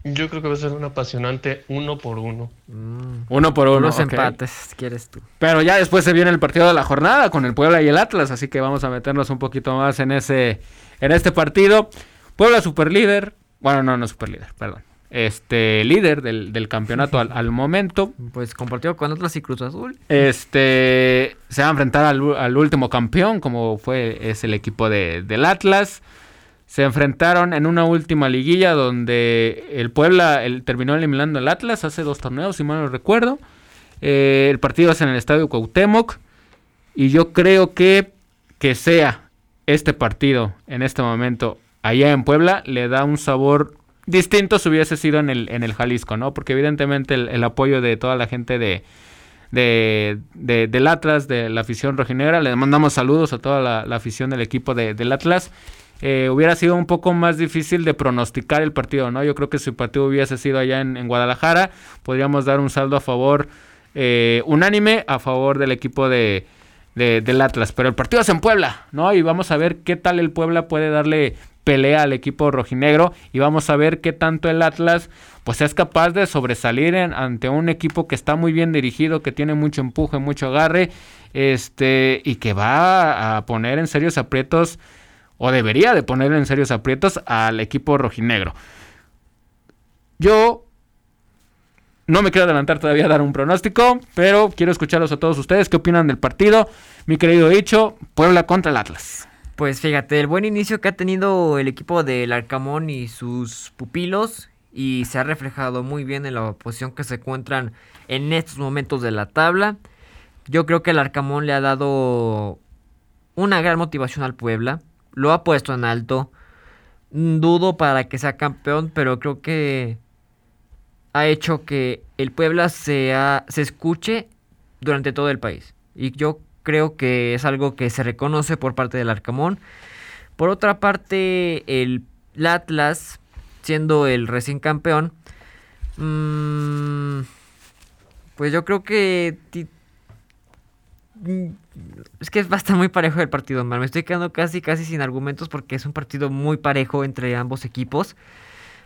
Yo creo que va a ser un apasionante uno por uno. Mm. Uno por uno. Unos ok. empates, quieres tú. Pero ya después se viene el partido de la jornada con el Puebla y el Atlas, así que vamos a meternos un poquito más en ese en este partido. Puebla superlíder, bueno, no, no superlíder, perdón. Este líder del, del campeonato al, al momento. Pues compartido con Atlas y Cruz Azul. Este se va a enfrentar al, al último campeón, como fue es el equipo de, del Atlas. Se enfrentaron en una última liguilla donde el Puebla el- terminó eliminando al Atlas hace dos torneos, si mal no recuerdo. Eh, el partido es en el Estadio Cuauhtémoc. Y yo creo que que sea este partido en este momento allá en Puebla le da un sabor distinto si hubiese sido en el, en el Jalisco, ¿no? Porque evidentemente el, apoyo de toda la gente de, de, de- del Atlas, de la afición rojinegra, le mandamos saludos a toda la, la afición del equipo de- del Atlas. Eh, hubiera sido un poco más difícil de pronosticar el partido, ¿no? Yo creo que si el partido hubiese sido allá en, en Guadalajara, podríamos dar un saldo a favor eh, unánime a favor del equipo de, de- del Atlas. Pero el partido es en Puebla, ¿no? Y vamos a ver qué tal el Puebla puede darle pelea al equipo rojinegro y vamos a ver qué tanto el Atlas pues es capaz de sobresalir ante un equipo que está muy bien dirigido, que tiene mucho empuje, mucho agarre, este y que va a poner en serios aprietos o debería de poner en serios aprietos al equipo rojinegro. Yo no me quiero adelantar todavía a dar un pronóstico, pero quiero escucharlos a todos ustedes. ¿Qué opinan del partido? Mi querido dicho, Puebla contra el Atlas. Pues fíjate, el buen inicio que ha tenido el equipo del Arcamón y sus pupilos y se ha reflejado muy bien en la posición que se encuentran en estos momentos de la tabla. Yo creo que el Arcamón le ha dado una gran motivación al Puebla, lo ha puesto en alto. Dudo para que sea campeón, pero creo que ha hecho que el Puebla sea, se escuche durante todo el país. Y yo creo que es algo que se reconoce por parte del Arcamón. Por otra parte, el Atlas, siendo el recién campeón, mm, pues yo creo que... mm, Es que va a estar muy parejo el partido, man. Me estoy quedando casi, casi sin argumentos porque es un partido muy parejo entre ambos equipos.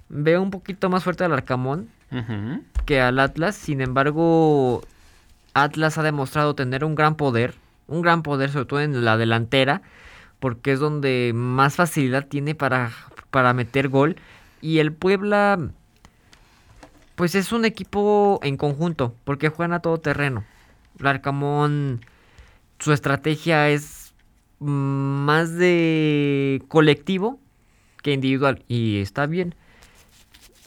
Veo un poquito más fuerte al Arcamón, Que al Atlas. Sin embargo, Atlas ha demostrado tener un gran poder, un gran poder sobre todo en la delantera, porque es donde más facilidad tiene para, para meter gol. Y el Puebla, pues es un equipo en conjunto, porque juegan a todo terreno. El Arcamón, su estrategia es más de colectivo que individual, y está bien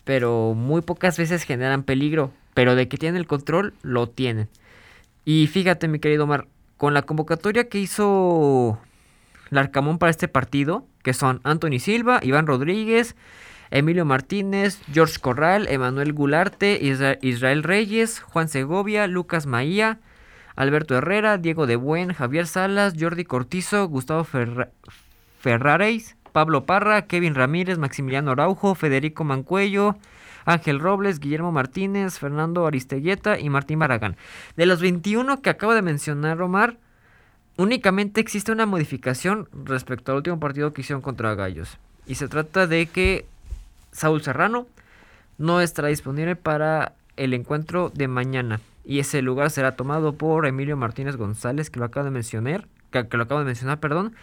pero muy pocas veces generan peligro. Pero de que tienen el control, lo tienen. Y fíjate, mi querido Omar, con la convocatoria que hizo Larcamón para este partido, que son Anthony Silva, Iván Rodríguez, Emilio Martínez, George Corral, Emanuel Gularte, Isra- Israel Reyes, Juan Segovia, Lucas Maía, Alberto Herrera, Diego De Buen, Javier Salas, Jordi Cortizo, Gustavo Ferra- Pablo Parra, Kevin Ramírez, Maximiliano Araujo, Federico Mancuello, Ángel Robles, Guillermo Martínez, Fernando Aristeguieta y Martín Baragán. De los 21 que acabo de mencionar, Omar, únicamente existe una modificación respecto al último partido que hicieron contra Gallos. Y se trata de que Saúl Serrano no estará disponible para el encuentro de mañana. Y ese lugar será tomado por Emilio Martínez González, que lo acabo de mencionar. Que, que lo acabo de mencionar, perdón.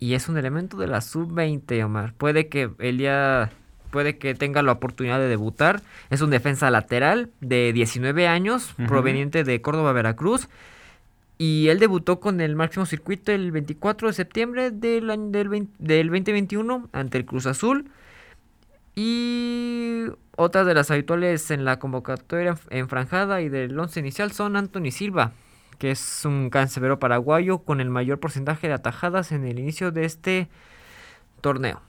Y es un elemento de la sub-20, Omar. Puede que el día. Puede que tenga la oportunidad de debutar. Es un defensa lateral de 19 años, proveniente de Córdoba, Veracruz. Y él debutó con el máximo circuito el 24 de septiembre del, año- del, 20 del 2021 ante el Cruz Azul. Y otras de las habituales en la convocatoria enf- enfranjada y del once inicial son Anthony Silva, que es un cancerbero paraguayo con el mayor porcentaje de atajadas en el inicio de este torneo.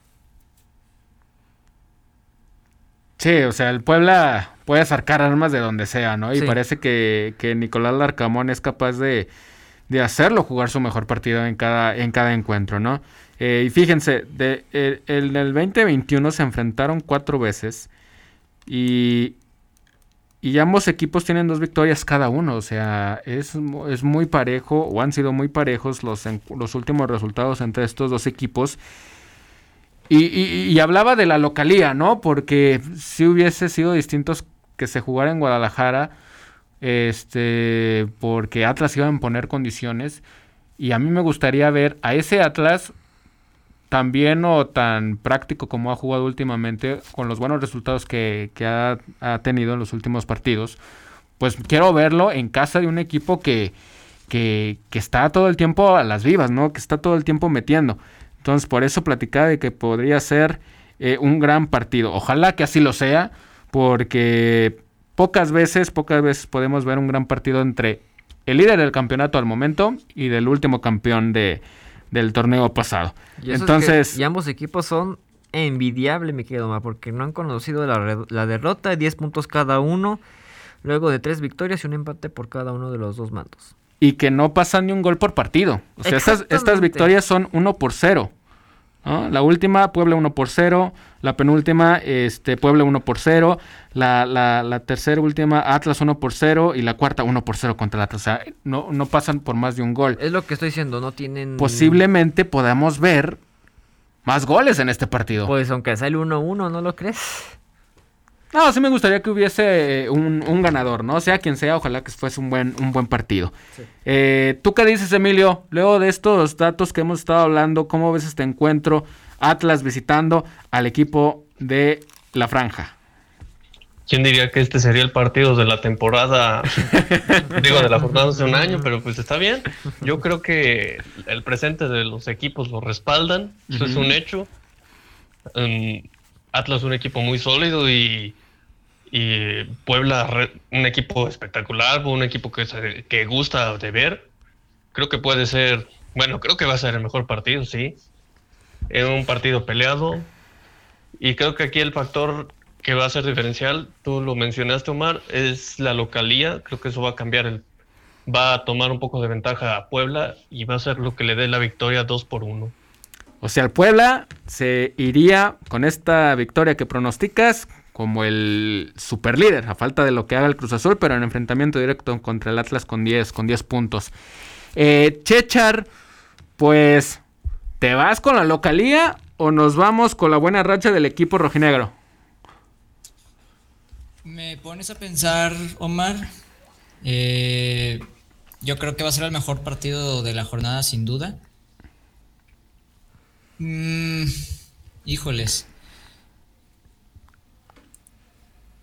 Sí, o sea, el Puebla puede sacar armas de donde sea, ¿no? Y Sí. parece que, que Nicolás Larcamón es capaz de, de hacerlo jugar su mejor partido en cada, en cada encuentro, ¿no? Eh, y fíjense, de, el, el del 2021 se enfrentaron cuatro veces y, y ambos equipos tienen dos victorias cada uno, o sea, es, es muy parejo o han sido muy parejos los, los últimos resultados entre estos dos equipos. Y, y- y hablaba de la localía, ¿no? Porque si hubiese sido distintos que se jugara en Guadalajara, este, porque Atlas iba a imponer condiciones. Y a mí me gustaría ver a ese Atlas tan bien o tan práctico como ha jugado últimamente, con los buenos resultados que, que ha, ha tenido en los últimos partidos. Pues quiero verlo en casa de un equipo que, que, que está todo el tiempo a las vivas, ¿no? Que está todo el tiempo metiendo. Entonces, por eso platicaba de que podría ser eh, un gran partido. Ojalá que así lo sea, porque pocas veces, pocas veces podemos ver un gran partido entre el líder del campeonato al momento y del último campeón de, del torneo pasado. Y eso es que- Entonces, y ambos equipos son envidiables, me quedo más, porque no han conocido la, derrota, 10 puntos cada uno, luego de tres victorias y un empate por cada uno de los dos mandos. y que no pasa ni un gol por partido. O sea, estas, estas victorias son 1 por 0. ¿No? La última, Puebla 1 por 0. La penúltima, este, Puebla 1 por 0. La, la, la tercera última, Atlas 1 por 0. Y la cuarta, 1 por 0 contra el Atlas. O sea, no, no pasan por más de un gol. Es lo que estoy diciendo, no tienen... Posiblemente podamos ver más goles en este partido. Pues aunque sea el 1-1, ¿no lo crees? No, sí me gustaría que hubiese eh, un, un ganador, ¿no? Sea quien sea, ojalá que fuese un buen, un buen partido. Eh, ¿Tú qué dices, Emilio? Luego de estos datos que hemos estado hablando, ¿cómo ves este encuentro? Atlas visitando al equipo de la franja. ¿Quién diría que este sería el partido de la temporada? [LAUGHS] digo, de la jornada hace un año, pero pues está bien. Yo creo que el presente de los equipos lo respaldan. Eso es un hecho. Um, Atlas es un equipo muy sólido y, y Puebla un equipo espectacular, un equipo que, que gusta de ver. Creo que puede ser, bueno, creo que va a ser el mejor partido, sí. Es un partido peleado. Y creo que aquí el factor que va a ser diferencial, tú lo mencionaste, Omar, es la localía. Creo que eso va a cambiar el. Va a tomar un poco de ventaja a Puebla y va a ser lo que le dé la victoria 2 por 1. O sea, el Puebla se iría con esta victoria que pronosticas como el superlíder, a falta de lo que haga el Cruz Azul, pero en enfrentamiento directo contra el Atlas con 10, con 10 puntos. Eh, Chechar, pues, ¿te vas con la localía o nos vamos con la buena racha del equipo rojinegro? Me pones a pensar, Omar. eh, yo creo que va a ser el mejor partido de la jornada, sin duda. Mm, híjoles.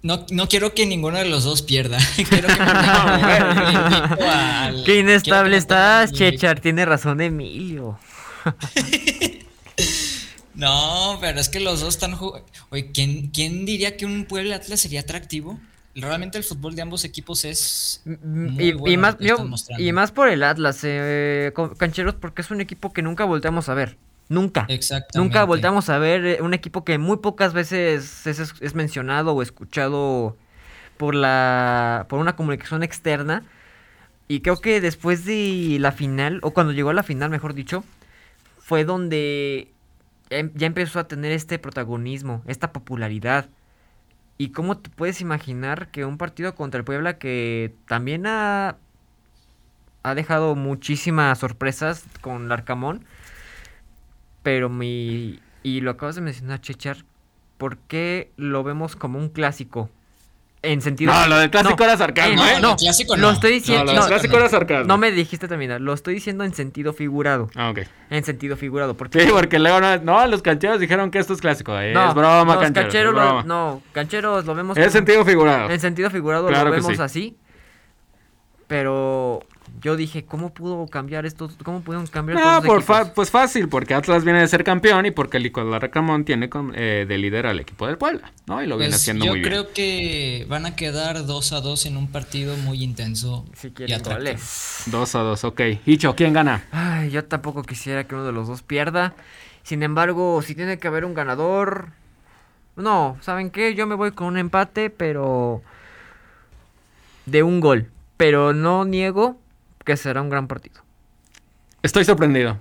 No, no quiero que ninguno de los dos pierda. [LAUGHS] quiero que [LAUGHS] al- Qué inestable estás. Chechar. Tiene razón Emilio. [LAUGHS] No, pero es que los dos están jugando. Oye, ¿quién, ¿quién diría que un Puebla Atlas sería atractivo? Realmente el fútbol de ambos equipos es. Mm, muy Y, y bueno más, yo- están mostrando. y más por el Atlas, eh, Cancheros, porque es un equipo que nunca volteamos a ver. Nunca. Exactamente. Nunca volteamos a ver eh, un equipo que muy pocas veces es, es- es mencionado o escuchado por la por una comunicación externa. Y creo que después de la final, o cuando llegó a la final, mejor dicho, fue donde ya, em- ya empezó a tener este protagonismo, esta popularidad. ¿Y cómo te puedes imaginar que un partido contra el Puebla que también ha, ha dejado muchísimas sorpresas con Larcamón? Pero mi... Y lo acabas de mencionar, Chechar. ¿Por qué lo vemos como un clásico? En sentido... No, lo del clásico era sarcasmo, eh, ¿eh? No, clásico lo no. estoy No, diciendo... lo no, del clásico era sarcasmo. no me dijiste terminar. Lo estoy diciendo en sentido figurado. Ah, ok. En sentido figurado. Porque Sí, porque luego no, no, los cancheros dijeron que esto es clásico. eh, no, es broma, los cancheros. cancheros es lo- broma. no, cancheros lo vemos como- sentido figurado. En sentido figurado Claro lo que vemos sí. así. Pero Yo dije, ¿cómo pudo cambiar estos? ¿Cómo pudieron cambiar No, estos por fa- pues fácil, porque Atlas viene de ser campeón y porque el Nicolás Racamón tiene con- eh, de líder al equipo del Puebla, ¿no? Y lo viene Pues haciendo yo muy bien. creo que van a quedar 2 a 2 en un partido muy intenso. Si quieren atractivo. goles. Dos a dos, ok. Hicho, ¿quién gana? Ay, yo tampoco quisiera que uno de los dos pierda. Sin embargo, si tiene que haber un ganador. No, ¿saben qué? Yo me voy con un empate, pero. de un gol. Pero no niego que será un gran partido. Estoy sorprendido.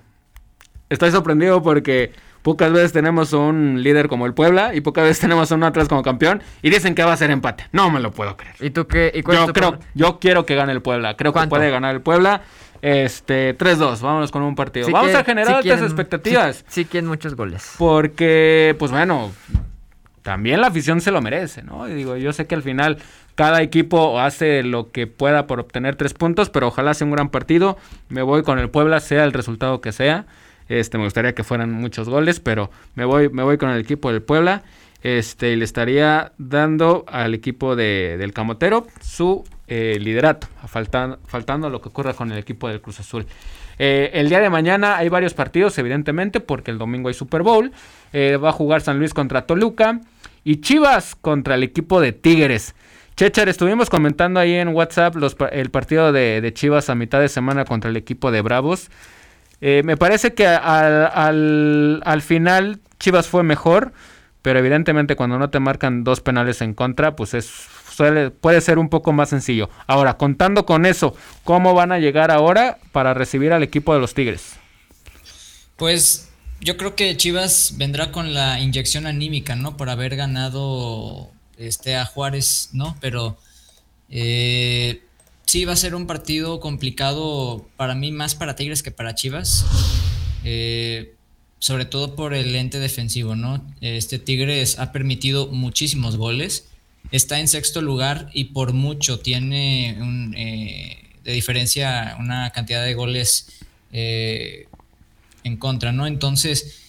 Estoy sorprendido porque pocas veces tenemos un líder como el Puebla y pocas veces tenemos a un Atlas como campeón y dicen que va a ser empate. No me lo puedo creer. ¿Y tú qué? ¿Y cuál es Yo creo, yo quiero que gane el Puebla. Creo que puede ganar el Puebla. Este, 3-2. Vámonos con un partido. Sí Vamos a generar sí altas quieren- expectativas. Sí, sí quieren muchos goles. Porque, pues bueno, también la afición se lo merece, ¿no? Y digo, yo sé que al final cada equipo hace lo que pueda por obtener tres puntos, pero ojalá sea un gran partido. Me voy con el Puebla, sea el resultado que sea. Este, me gustaría que fueran muchos goles, pero me voy, me voy con el equipo del Puebla. Este, y le estaría dando al equipo de, del Camotero su eh, liderato, faltan- faltando lo que ocurra con el equipo del Cruz Azul. Eh, el día de mañana hay varios partidos, evidentemente, porque el domingo hay Super Bowl. Eh, va a jugar San Luis contra Toluca y Chivas contra el equipo de Tigres. Chechar, estuvimos comentando ahí en WhatsApp el partido de, Chivas a mitad de semana contra el equipo de Bravos. Eh, me parece que al, al- al final Chivas fue mejor, pero evidentemente cuando no te marcan dos penales en contra, pues es puede ser un poco más sencillo. Ahora, contando con eso, ¿cómo van a llegar ahora para recibir al equipo de los Tigres? Pues yo creo que Chivas vendrá con la inyección anímica, ¿no? Por haber ganado este a Juárez, ¿no? Pero eh, sí va a ser un partido complicado para mí, más para Tigres que para Chivas. Eh, sobre todo por el ente defensivo, ¿no? Este Tigres ha permitido muchísimos goles. Está en sexto lugar y por mucho tiene un, eh, de diferencia una cantidad de goles en contra, ¿no? Entonces,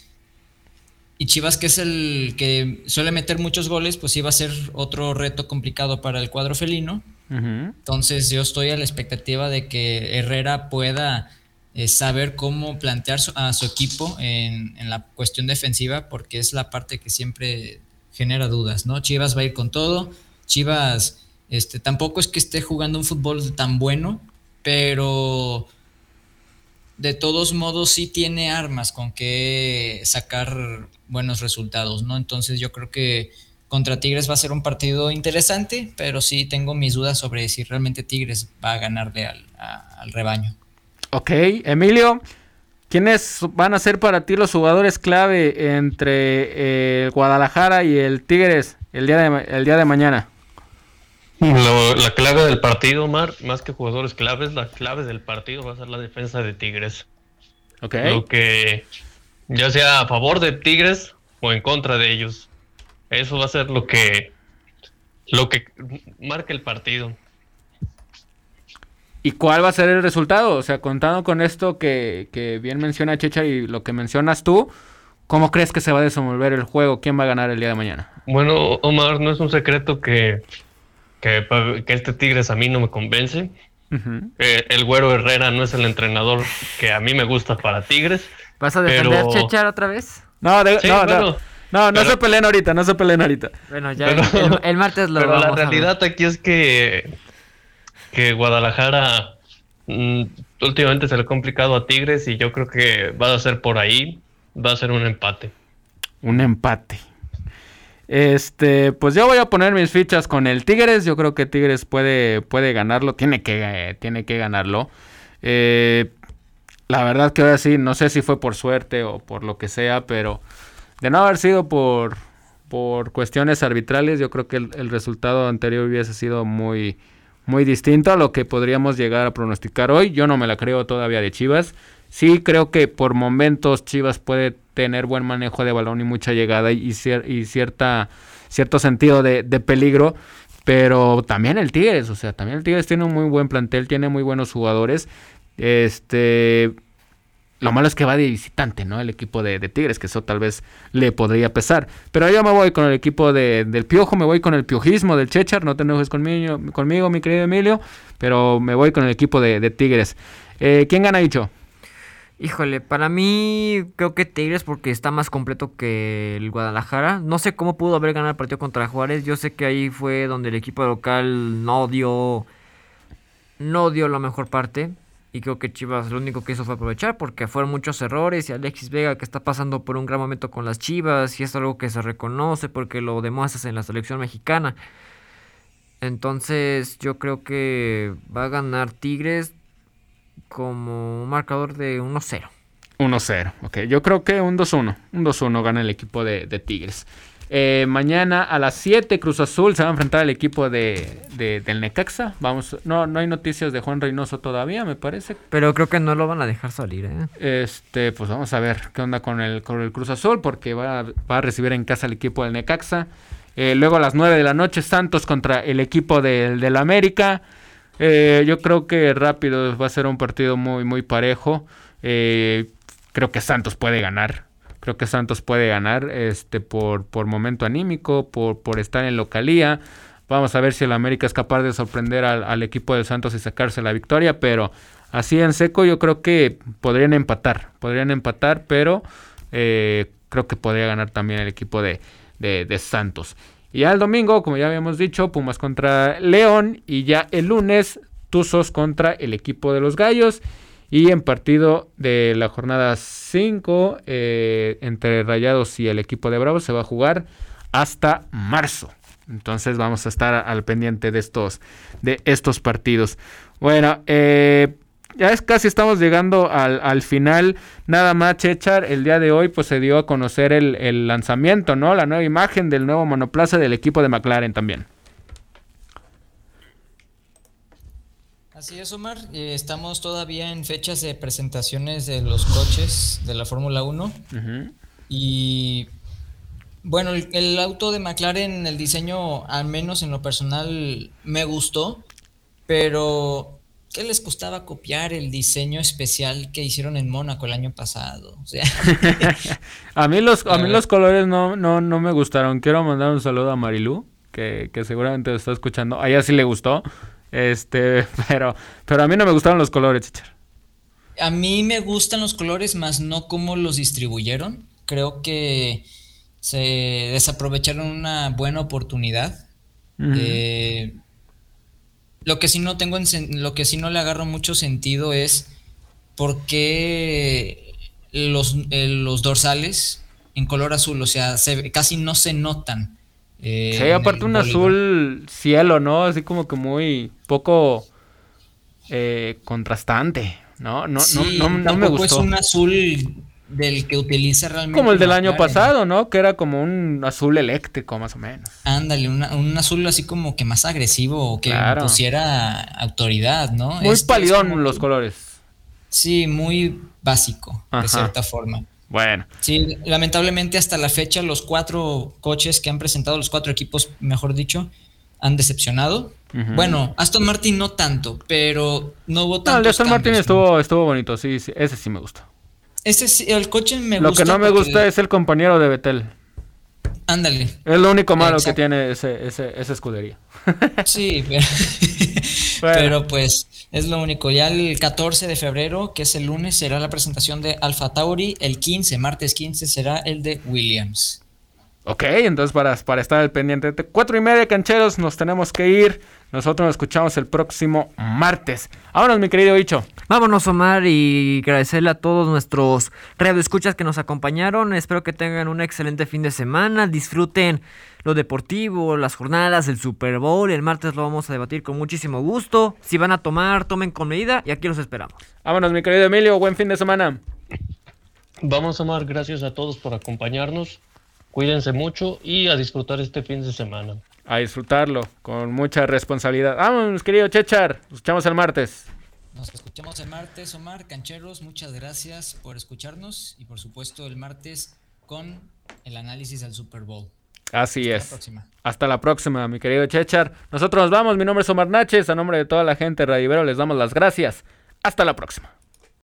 y Chivas, que es el que suele meter muchos goles, pues va a ser otro reto complicado para el cuadro felino. Entonces, yo estoy a la expectativa de que Herrera pueda eh, saber cómo plantear su- a su equipo en, en la cuestión defensiva, porque es la parte que siempre genera dudas, ¿no? Chivas va a ir con todo. Chivas, este, tampoco es que esté jugando un fútbol tan bueno, pero de todos modos sí tiene armas con que sacar buenos resultados, ¿no? Entonces yo creo que contra Tigres va a ser un partido interesante, pero sí tengo mis dudas sobre si realmente Tigres va a ganarle al, al rebaño. Ok, Emilio, ¿quiénes van a ser para ti los jugadores clave entre eh, el Guadalajara y el Tigres el día de, el día de mañana? Lo- la clave del partido, Omar, más que jugadores claves, la clave del partido va a ser la defensa de Tigres. Ok. Lo que ya sea a favor de Tigres o en contra de ellos. Eso va a ser lo que lo que marca el partido. ¿Y cuál va a ser el resultado? O sea, contando con esto que, que bien menciona Checha y lo que mencionas tú, ¿cómo crees que se va a desenvolver el juego? ¿Quién va a ganar el día de mañana? Bueno, Omar, no es un secreto que, que, este Tigres a mí no me convence. Eh, el güero Herrera no es el entrenador que a mí me gusta para Tigres. ¿Vas a defender Pero- Chechar otra vez? No, de- Sí, no, no, bueno, no, no pero- se peleen ahorita, no se peleen ahorita. Bueno, ya Pero- el, el martes lo Pero vamos la a ver. realidad aquí es que, que Guadalajara mm, últimamente se le ha complicado a Tigres y yo creo que va a ser por ahí, va a ser un empate. Un empate. Este, pues yo voy a poner mis fichas con el Tigres. Yo creo que Tigres puede, puede ganarlo. Tiene que, tiene que ganarlo. Eh, la verdad que ahora sí, no sé si fue por suerte o por lo que sea, pero de no haber sido por, por cuestiones arbitrales, yo creo que el, el resultado anterior hubiese sido muy, muy distinto a lo que podríamos llegar a pronosticar hoy. Yo no me la creo todavía de Chivas. Sí creo que por momentos Chivas puede tener buen manejo de balón y mucha llegada y, cier- y cierta, cierto sentido de, de peligro. Pero también el Tigres, o sea, también el Tigres tiene un muy buen plantel, tiene muy buenos jugadores. Este, Lo malo es que va de visitante, ¿no? El equipo de, Tigres, que eso tal vez le podría pesar. Pero yo me voy con el equipo del Piojo, me voy con el piojismo del Chechar. No te enojes conmigo, conmigo mi querido Emilio, pero me voy con el equipo de, Tigres. Eh, ¿Quién gana, dicho? Híjole, para mí creo que Tigres porque está más completo que el Guadalajara. No sé cómo pudo haber ganado el partido contra Juárez. Yo sé que ahí fue donde el equipo local no dio no dio la mejor parte. Y creo que Chivas lo único que hizo fue aprovechar porque fueron muchos errores y Alexis Vega que está pasando por un gran momento con las Chivas y es algo que se reconoce porque lo demuestras en la selección mexicana. Entonces yo creo que va a ganar Tigres como un marcador de 1-0. 1-0, ok. Yo creo que un 2-1. Un 2-1 gana el equipo de, de Tigres. Eh, mañana a las 7 Cruz Azul se va a enfrentar al equipo de, del Necaxa. Vamos, no, no hay noticias de Juan Reynoso todavía, me parece. Pero creo que no lo van a dejar salir, ¿eh? Este, pues vamos a ver qué onda con el, con el Cruz Azul, porque va, a recibir en casa al equipo del Necaxa. Eh, luego a las 9 de la noche, Santos contra el equipo del, del América. Eh, yo creo que rápido va a ser un partido muy, muy parejo. creo que Santos puede ganar. Creo que Santos puede ganar este, por, por momento anímico, por, por estar en localía. Vamos a ver si el América es capaz de sorprender al, equipo de Santos y sacarse la victoria, pero así en seco yo creo que podrían empatar, podrían empatar, pero eh, creo que podría ganar también el equipo de, de, Santos. Y ya el domingo, como ya habíamos dicho, Pumas contra León y ya el lunes Tuzos contra el equipo de los Gallos. Y en partido de la jornada 5 eh, entre Rayados y el equipo de Bravos se va a jugar hasta marzo. Entonces vamos a estar al pendiente de estos, de estos partidos. Bueno, eh, ya es casi estamos llegando al, final. Nada más, Chechar, el día de hoy pues se dio a conocer el, el lanzamiento, ¿no? La nueva imagen del nuevo monoplaza del equipo de McLaren también. Así es, Omar. Eh, estamos todavía en fechas de presentaciones de los coches de la Fórmula 1. Y bueno, el, auto de McLaren, el diseño, al menos en lo personal, me gustó. Pero, ¿qué les costaba copiar el diseño especial que hicieron en Mónaco el año pasado? [LAUGHS] a, mí los, a mí los colores no, no, no me gustaron. Quiero mandar un saludo a Marilu, que, que seguramente lo está escuchando. A ella sí le gustó. Este, [LAUGHS] pero, pero a mí no me gustaron los colores, Chichar. A mí me gustan los colores, más no cómo los distribuyeron. Creo que se desaprovecharon una buena oportunidad. Eh, lo que sí no tengo lo que sí no le agarro mucho sentido es por qué los, eh, los dorsales en color azul, o sea, se, casi no se notan. Eh, sí, aparte un azul cielo, ¿no? Así como que muy poco eh, contrastante, ¿no? No, no, no, me gustó. es un azul del que utiliza realmente. Como el del año pasado, ¿no? Que era como un azul eléctrico, más o menos. Ándale, un azul así como que más agresivo, que pusiera autoridad, ¿no? Muy este palidón los colores. Sí, muy básico, de cierta forma. Bueno. Sí, lamentablemente hasta la fecha los cuatro coches que han presentado, los cuatro equipos, mejor dicho, han decepcionado. Bueno, Aston Martin no tanto, pero no hubo tanto. No, el de Aston Martin estuvo, estuvo bonito, sí, sí, ese sí me gustó. Ese sí, el coche me gusta. Lo que no me gusta es el compañero de Betel. Ándale. Es lo único malo que tiene ese, ese, esa escudería. [LAUGHS] Sí, pero, [LAUGHS] pero pues es lo único. Ya el 14 de febrero, que es el lunes, será la presentación de Alfa Tauri. El 15, martes 15, será el de Williams. Ok, entonces para, para estar al pendiente, cuatro y media cancheros, nos tenemos que ir. Nosotros nos escuchamos el próximo martes. Vámonos, mi querido bicho. Vámonos, Omar, y agradecerle a todos nuestros radioescuchas que nos acompañaron. Espero que tengan un excelente fin de semana. Disfruten lo deportivo, las jornadas, el Super Bowl. El martes lo vamos a debatir con muchísimo gusto. Si van a tomar, tomen con medida y aquí los esperamos. Vámonos, mi querido Emilio. Buen fin de semana. Vamos, Omar. Gracias a todos por acompañarnos. Cuídense mucho y a disfrutar este fin de semana. A disfrutarlo con mucha responsabilidad. Vamos, querido Chechar. Nos escuchamos el martes. Nos escuchamos el martes, Omar. Cancheros, muchas gracias por escucharnos y por supuesto el martes con el análisis del Super Bowl. Así es. Hasta la próxima, mi querido Chechar. Nosotros nos vamos. Mi nombre es Omar Naches. A nombre de toda la gente de Radivero les damos las gracias. Hasta la próxima.